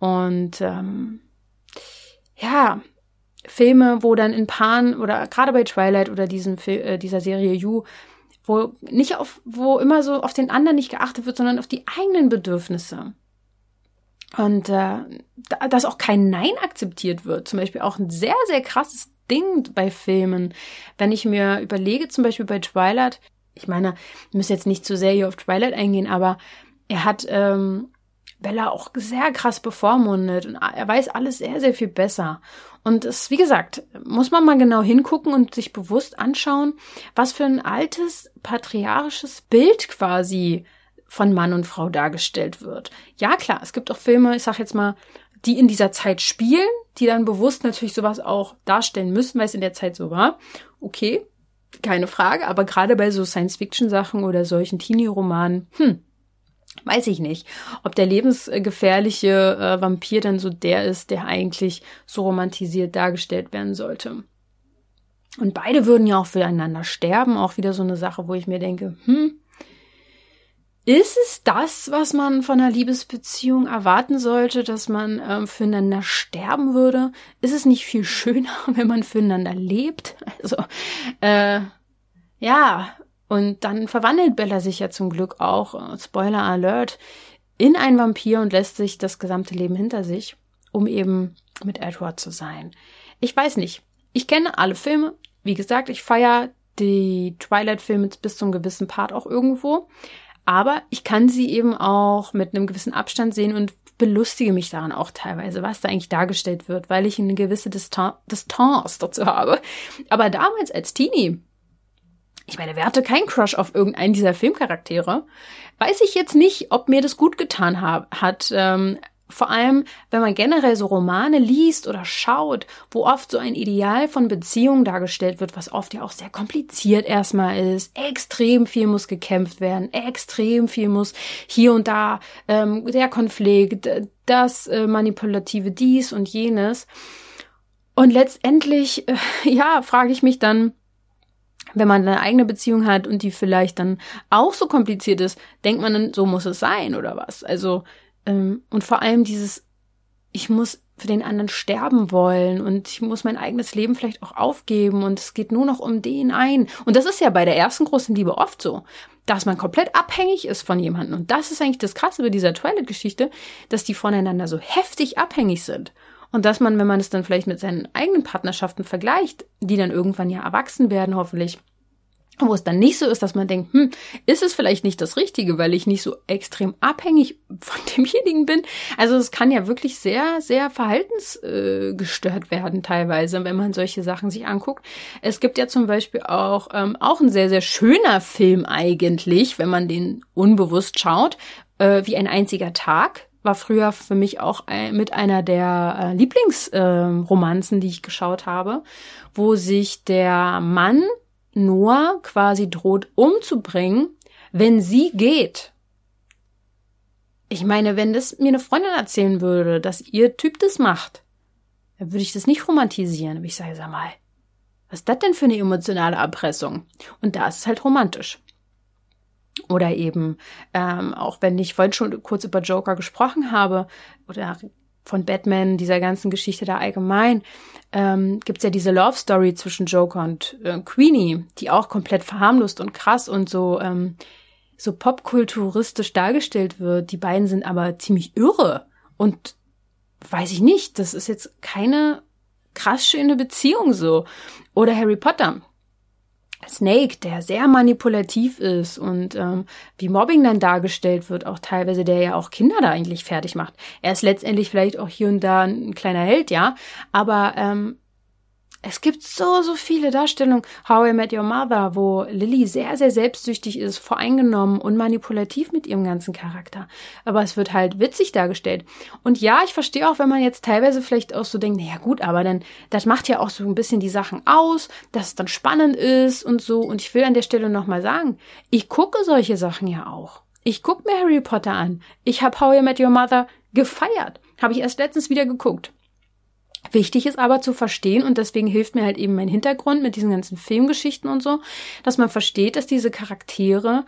Und ähm, ja, Filme, wo dann in Paaren oder gerade bei Twilight oder diesem äh, dieser Serie You, wo nicht auf, wo immer so auf den anderen nicht geachtet wird, sondern auf die eigenen Bedürfnisse. Und äh, dass auch kein Nein akzeptiert wird. Zum Beispiel auch ein sehr, sehr krasses Ding bei Filmen. Wenn ich mir überlege, zum Beispiel bei Twilight, ich meine, ich muss jetzt nicht zu sehr hier auf Twilight eingehen, aber er hat ähm, Bella auch sehr krass bevormundet und er weiß alles sehr, sehr viel besser. Und es, wie gesagt, muss man mal genau hingucken und sich bewusst anschauen, was für ein altes patriarchisches Bild quasi von Mann und Frau dargestellt wird. Ja, klar, es gibt auch Filme, ich sag jetzt mal, die in dieser Zeit spielen, die dann bewusst natürlich sowas auch darstellen müssen, weil es in der Zeit so war. Okay, keine Frage, aber gerade bei so Science-Fiction-Sachen oder solchen Teenie-Romanen, hm, weiß ich nicht, ob der lebensgefährliche äh, Vampir dann so der ist, der eigentlich so romantisiert dargestellt werden sollte. Und beide würden ja auch füreinander sterben, auch wieder so eine Sache, wo ich mir denke, hm, ist es das, was man von einer Liebesbeziehung erwarten sollte, dass man ähm, füreinander sterben würde? Ist es nicht viel schöner, wenn man füreinander lebt? Also, äh, ja, und dann verwandelt Bella sich ja zum Glück auch, äh, Spoiler Alert, in einen Vampir und lässt sich das gesamte Leben hinter sich, um eben mit Edward zu sein. Ich weiß nicht. Ich kenne alle Filme. Wie gesagt, ich feiere die Twilight-Filme bis zum gewissen Part auch irgendwo. Aber ich kann sie eben auch mit einem gewissen Abstand sehen und belustige mich daran auch teilweise, was da eigentlich dargestellt wird, weil ich eine gewisse Distan Distanz dazu habe. Aber damals als Teenie, ich meine, wer hatte keinen Crush auf irgendeinen dieser Filmcharaktere? Weiß ich jetzt nicht, ob mir das gut getan hat. Ähm, vor allem, wenn man generell so Romane liest oder schaut, wo oft so ein Ideal von Beziehungen dargestellt wird, was oft ja auch sehr kompliziert erstmal ist. Extrem viel muss gekämpft werden, extrem viel muss hier und da ähm, der Konflikt, das äh, manipulative dies und jenes. Und letztendlich, äh, ja, frage ich mich dann, wenn man eine eigene Beziehung hat und die vielleicht dann auch so kompliziert ist, denkt man dann, so muss es sein oder was? Also ähm, und vor allem dieses, ich muss für den anderen sterben wollen und ich muss mein eigenes Leben vielleicht auch aufgeben und es geht nur noch um den einen. Und das ist ja bei der ersten großen Liebe oft so, dass man komplett abhängig ist von jemandem. Und das ist eigentlich das Krasse bei dieser Twilight-Geschichte, dass die voneinander so heftig abhängig sind. Und dass man, wenn man es dann vielleicht mit seinen eigenen Partnerschaften vergleicht, die dann irgendwann ja erwachsen werden, hoffentlich, wo es dann nicht so ist, dass man denkt, hm, ist es vielleicht nicht das Richtige, weil ich nicht so extrem abhängig von demjenigen bin. Also es kann ja wirklich sehr, sehr verhaltensgestört äh, werden teilweise, wenn man solche Sachen sich anguckt. Es gibt ja zum Beispiel auch, ähm, auch ein sehr, sehr schöner Film eigentlich, wenn man den unbewusst schaut, äh, wie ein einziger Tag. War früher für mich auch ein, mit einer der äh, Lieblingsromanzen, äh, die ich geschaut habe, wo sich der Mann Noah quasi droht umzubringen, wenn sie geht. Ich meine, wenn das mir eine Freundin erzählen würde, dass ihr Typ das macht, dann würde ich das nicht romantisieren. Aber ich sage, sag mal, was ist das denn für eine emotionale Erpressung? Und da ist es halt romantisch. Oder eben, ähm, auch wenn ich vorhin schon kurz über Joker gesprochen habe, oder von Batman, dieser ganzen Geschichte da allgemein, ähm, gibt ja diese Love Story zwischen Joker und äh, Queenie, die auch komplett verharmlost und krass und so ähm, so popkulturistisch dargestellt wird. Die beiden sind aber ziemlich irre und weiß ich nicht, das ist jetzt keine krass schöne Beziehung so. Oder Harry Potter. Snake, der sehr manipulativ ist und ähm, wie Mobbing dann dargestellt wird, auch teilweise, der ja auch Kinder da eigentlich fertig macht. Er ist letztendlich vielleicht auch hier und da ein kleiner Held, ja, aber ähm, es gibt so, so viele Darstellungen. How I Met Your Mother, wo Lily sehr, sehr selbstsüchtig ist, voreingenommen und manipulativ mit ihrem ganzen Charakter. Aber es wird halt witzig dargestellt. Und ja, ich verstehe auch, wenn man jetzt teilweise vielleicht auch so denkt, naja gut, aber dann, das macht ja auch so ein bisschen die Sachen aus, dass es dann spannend ist und so. Und ich will an der Stelle nochmal sagen, ich gucke solche Sachen ja auch. Ich gucke mir Harry Potter an. Ich habe How I Met Your Mother gefeiert. Habe ich erst letztens wieder geguckt. Wichtig ist aber zu verstehen, und deswegen hilft mir halt eben mein Hintergrund mit diesen ganzen Filmgeschichten und so, dass man versteht, dass diese Charaktere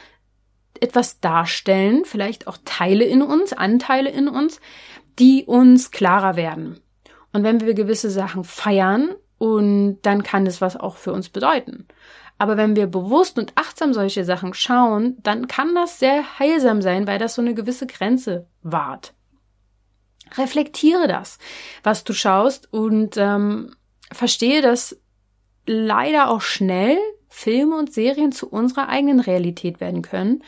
etwas darstellen, vielleicht auch Teile in uns, Anteile in uns, die uns klarer werden. Und wenn wir gewisse Sachen feiern und dann kann das was auch für uns bedeuten. Aber wenn wir bewusst und achtsam solche Sachen schauen, dann kann das sehr heilsam sein, weil das so eine gewisse Grenze wahrt. Reflektiere das, was du schaust und ähm, verstehe, dass leider auch schnell Filme und Serien zu unserer eigenen Realität werden können,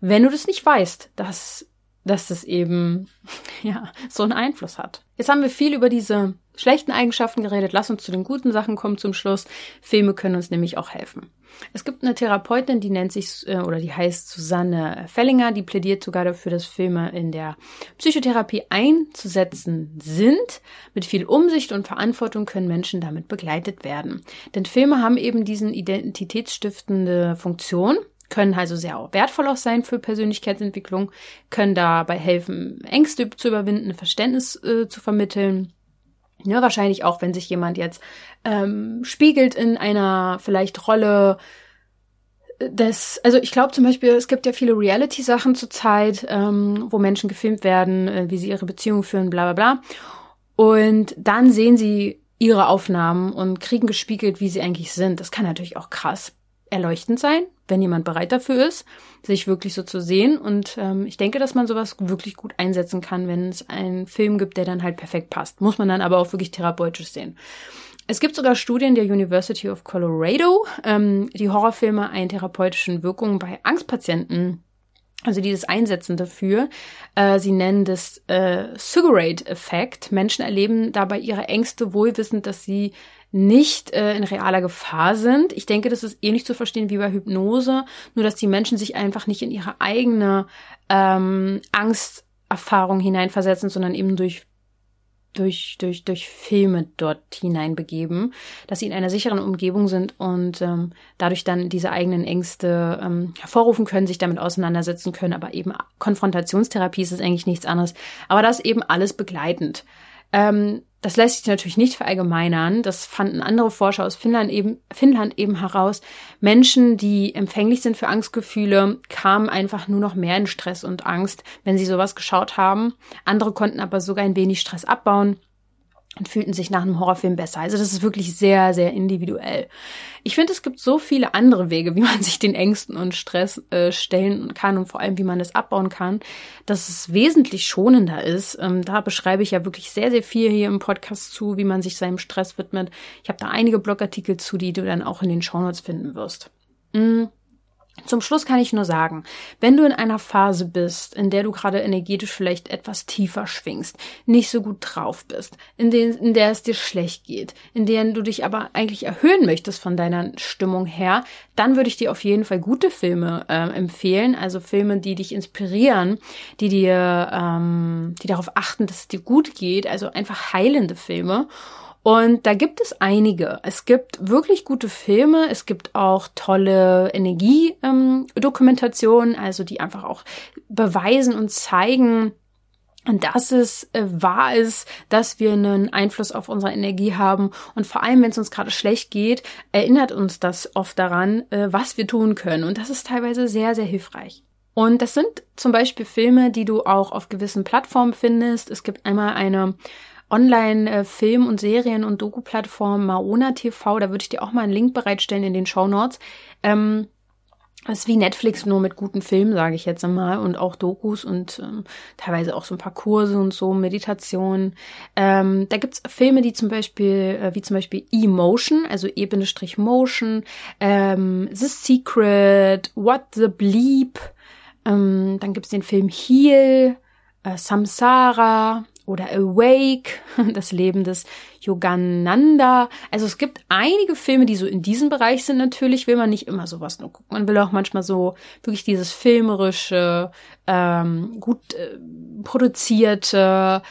wenn du das nicht weißt, dass, dass das eben ja so einen Einfluss hat. Jetzt haben wir viel über diese schlechten Eigenschaften geredet. Lass uns zu den guten Sachen kommen zum Schluss. Filme können uns nämlich auch helfen. Es gibt eine Therapeutin, die nennt sich äh, oder die heißt Susanne Fellinger, die plädiert sogar dafür, dass Filme in der Psychotherapie einzusetzen sind. Mit viel Umsicht und Verantwortung können Menschen damit begleitet werden. Denn Filme haben eben diesen identitätsstiftende Funktion können also sehr wertvoll auch sein für Persönlichkeitsentwicklung, können dabei helfen, Ängste zu überwinden, Verständnis äh, zu vermitteln ja, wahrscheinlich auch, wenn sich jemand jetzt ähm, spiegelt in einer vielleicht Rolle des, also ich glaube zum Beispiel, es gibt ja viele Reality-Sachen zurzeit, ähm, wo Menschen gefilmt werden, äh, wie sie ihre Beziehung führen, bla bla bla. Und dann sehen sie ihre Aufnahmen und kriegen gespiegelt, wie sie eigentlich sind. Das kann natürlich auch krass erleuchtend sein, wenn jemand bereit dafür ist, sich wirklich so zu sehen. Und ähm, ich denke, dass man sowas wirklich gut einsetzen kann, wenn es einen Film gibt, der dann halt perfekt passt. Muss man dann aber auch wirklich therapeutisch sehen. Es gibt sogar Studien der University of Colorado, ähm, die Horrorfilme einen therapeutischen Wirkungen bei Angstpatienten also dieses Einsetzen dafür. Äh, sie nennen das äh, Cigarette-Effekt. Menschen erleben dabei ihre Ängste wohlwissend, dass sie nicht äh, in realer Gefahr sind. Ich denke, das ist ähnlich zu verstehen wie bei Hypnose, nur dass die Menschen sich einfach nicht in ihre eigene ähm, Angsterfahrung hineinversetzen, sondern eben durch durch, durch, durch Filme dort hineinbegeben, dass sie in einer sicheren Umgebung sind und ähm, dadurch dann diese eigenen Ängste ähm, hervorrufen können, sich damit auseinandersetzen können. Aber eben Konfrontationstherapie ist es eigentlich nichts anderes. Aber das eben alles begleitend. Ähm, das lässt sich natürlich nicht verallgemeinern. Das fanden andere Forscher aus Finnland eben, Finnland eben heraus. Menschen, die empfänglich sind für Angstgefühle, kamen einfach nur noch mehr in Stress und Angst, wenn sie sowas geschaut haben. Andere konnten aber sogar ein wenig Stress abbauen und fühlten sich nach einem Horrorfilm besser. Also das ist wirklich sehr, sehr individuell. Ich finde, es gibt so viele andere Wege, wie man sich den Ängsten und Stress äh, stellen kann und vor allem, wie man das abbauen kann, dass es wesentlich schonender ist. Ähm, da beschreibe ich ja wirklich sehr, sehr viel hier im Podcast zu, wie man sich seinem Stress widmet. Ich habe da einige Blogartikel zu, die du dann auch in den Shownotes finden wirst. Mm. Zum Schluss kann ich nur sagen, wenn du in einer Phase bist, in der du gerade energetisch vielleicht etwas tiefer schwingst, nicht so gut drauf bist, in, den, in der es dir schlecht geht, in der du dich aber eigentlich erhöhen möchtest von deiner Stimmung her, dann würde ich dir auf jeden Fall gute Filme äh, empfehlen, also Filme, die dich inspirieren, die dir, ähm, die darauf achten, dass es dir gut geht, also einfach heilende Filme. Und da gibt es einige. Es gibt wirklich gute Filme, es gibt auch tolle Energiedokumentationen, ähm, also die einfach auch beweisen und zeigen, dass es äh, wahr ist, dass wir einen Einfluss auf unsere Energie haben. Und vor allem, wenn es uns gerade schlecht geht, erinnert uns das oft daran, äh, was wir tun können. Und das ist teilweise sehr, sehr hilfreich. Und das sind zum Beispiel Filme, die du auch auf gewissen Plattformen findest. Es gibt einmal eine Online-Film- und Serien- und Doku-Plattform Maona TV. Da würde ich dir auch mal einen Link bereitstellen in den Show Notes. Ähm, das ist wie Netflix nur mit guten Filmen, sage ich jetzt einmal, und auch Dokus und ähm, teilweise auch so ein paar Kurse und so, Meditationen. Ähm, da gibt's Filme, die zum Beispiel, äh, wie zum Beispiel Emotion, also Ebene-Strich Motion, ähm, The Secret, What the Bleep, ähm, dann gibt's den Film Heal, äh, Samsara, oder Awake, das Leben des Yogananda. Also es gibt einige Filme, die so in diesem Bereich sind. Natürlich will man nicht immer sowas nur gucken. Man will auch manchmal so wirklich dieses filmerische, ähm, gut äh, produzierte,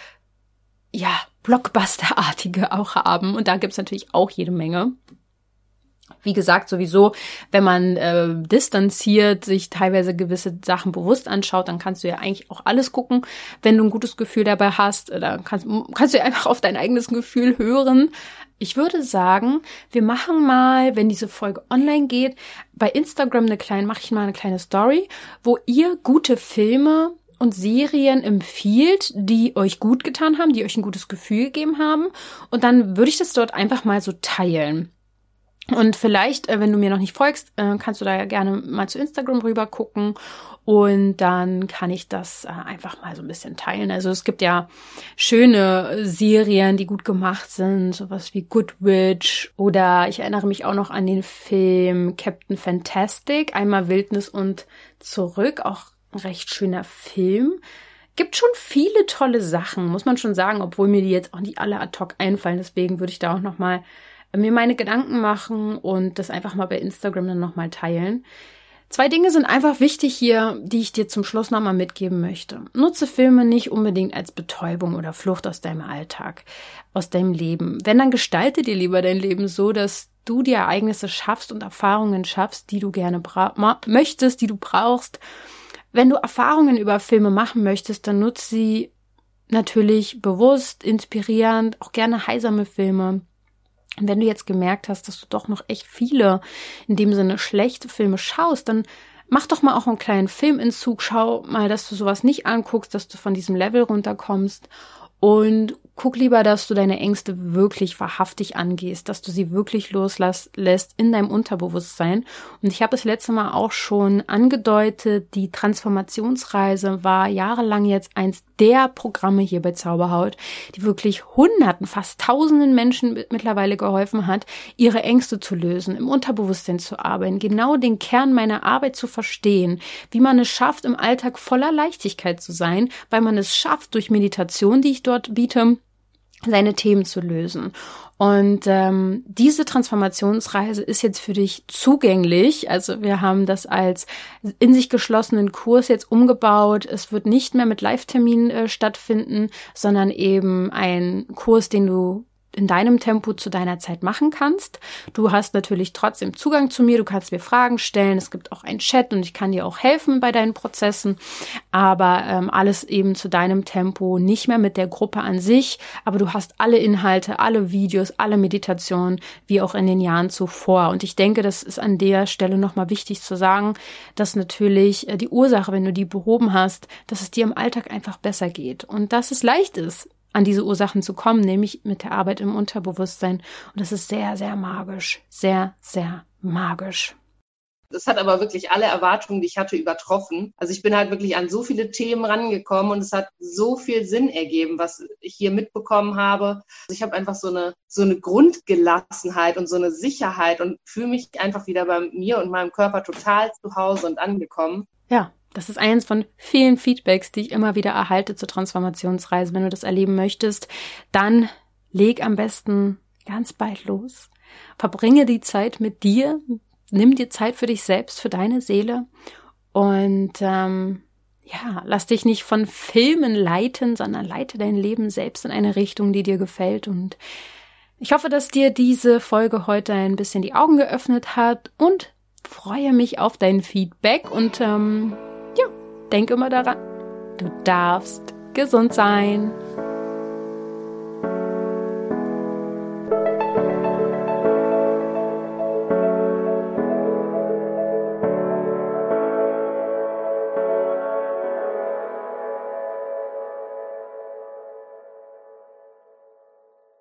ja, Blockbusterartige auch haben. Und da gibt's natürlich auch jede Menge. Wie gesagt, sowieso, wenn man äh, distanziert sich teilweise gewisse Sachen bewusst anschaut, dann kannst du ja eigentlich auch alles gucken. Wenn du ein gutes Gefühl dabei hast, äh, dann kannst, kannst du ja einfach auf dein eigenes Gefühl hören. Ich würde sagen, wir machen mal, wenn diese Folge online geht, bei Instagram eine kleine, mache ich mal eine kleine Story, wo ihr gute Filme und Serien empfiehlt, die euch gut getan haben, die euch ein gutes Gefühl gegeben haben. Und dann würde ich das dort einfach mal so teilen. Und vielleicht, äh, wenn du mir noch nicht folgst, äh, kannst du da gerne mal zu Instagram rüber gucken und dann kann ich das äh, einfach mal so ein bisschen teilen. Also es gibt ja schöne Serien, die gut gemacht sind, sowas wie Good Witch oder ich erinnere mich auch noch an den Film Captain Fantastic, einmal Wildnis und zurück, auch ein recht schöner Film gibt schon viele tolle Sachen, muss man schon sagen, obwohl mir die jetzt auch nicht alle ad hoc einfallen. Deswegen würde ich da auch noch mal mir meine Gedanken machen und das einfach mal bei Instagram dann nochmal teilen. Zwei Dinge sind einfach wichtig hier, die ich dir zum Schluss nochmal mitgeben möchte. Nutze Filme nicht unbedingt als Betäubung oder Flucht aus deinem Alltag, aus deinem Leben. Wenn, dann gestalte dir lieber dein Leben so, dass du die Ereignisse schaffst und Erfahrungen schaffst, die du gerne möchtest, die du brauchst. Wenn du Erfahrungen über Filme machen möchtest, dann nutze sie natürlich bewusst, inspirierend, auch gerne heisame Filme. Wenn du jetzt gemerkt hast, dass du doch noch echt viele, in dem Sinne schlechte Filme schaust, dann mach doch mal auch einen kleinen Filmentzug. Schau mal, dass du sowas nicht anguckst, dass du von diesem Level runterkommst und guck lieber, dass du deine Ängste wirklich wahrhaftig angehst, dass du sie wirklich loslässt in deinem Unterbewusstsein. Und ich habe das letzte Mal auch schon angedeutet, die Transformationsreise war jahrelang jetzt eins der Programme hier bei Zauberhaut, die wirklich Hunderten, fast Tausenden Menschen mittlerweile geholfen hat, ihre Ängste zu lösen, im Unterbewusstsein zu arbeiten, genau den Kern meiner Arbeit zu verstehen, wie man es schafft, im Alltag voller Leichtigkeit zu sein, weil man es schafft, durch Meditation, die ich dort biete, seine Themen zu lösen. Und ähm, diese Transformationsreise ist jetzt für dich zugänglich. Also wir haben das als in sich geschlossenen Kurs jetzt umgebaut. Es wird nicht mehr mit Live-Terminen äh, stattfinden, sondern eben ein Kurs, den du in deinem Tempo zu deiner Zeit machen kannst. Du hast natürlich trotzdem Zugang zu mir, du kannst mir Fragen stellen, es gibt auch einen Chat und ich kann dir auch helfen bei deinen Prozessen, aber ähm, alles eben zu deinem Tempo, nicht mehr mit der Gruppe an sich, aber du hast alle Inhalte, alle Videos, alle Meditationen, wie auch in den Jahren zuvor. Und ich denke, das ist an der Stelle nochmal wichtig zu sagen, dass natürlich äh, die Ursache, wenn du die behoben hast, dass es dir im Alltag einfach besser geht. Und dass es leicht ist, an diese Ursachen zu kommen, nämlich mit der Arbeit im Unterbewusstsein. Und das ist sehr, sehr magisch. Sehr, sehr magisch. Das hat aber wirklich alle Erwartungen, die ich hatte, übertroffen. Also ich bin halt wirklich an so viele Themen rangekommen und es hat so viel Sinn ergeben, was ich hier mitbekommen habe. Also ich habe einfach so eine, so eine Grundgelassenheit und so eine Sicherheit und fühle mich einfach wieder bei mir und meinem Körper total zu Hause und angekommen. Ja, das ist eins von vielen Feedbacks, die ich immer wieder erhalte zur Transformationsreise. Wenn du das erleben möchtest, dann leg am besten ganz bald los. Verbringe die Zeit mit dir. Nimm dir Zeit für dich selbst, für deine Seele. Und ähm, ja, lass dich nicht von Filmen leiten, sondern leite dein Leben selbst in eine Richtung, die dir gefällt. Und ich hoffe, dass dir diese Folge heute ein bisschen die Augen geöffnet hat und freue mich auf dein Feedback und ähm, denk immer daran, du darfst gesund sein.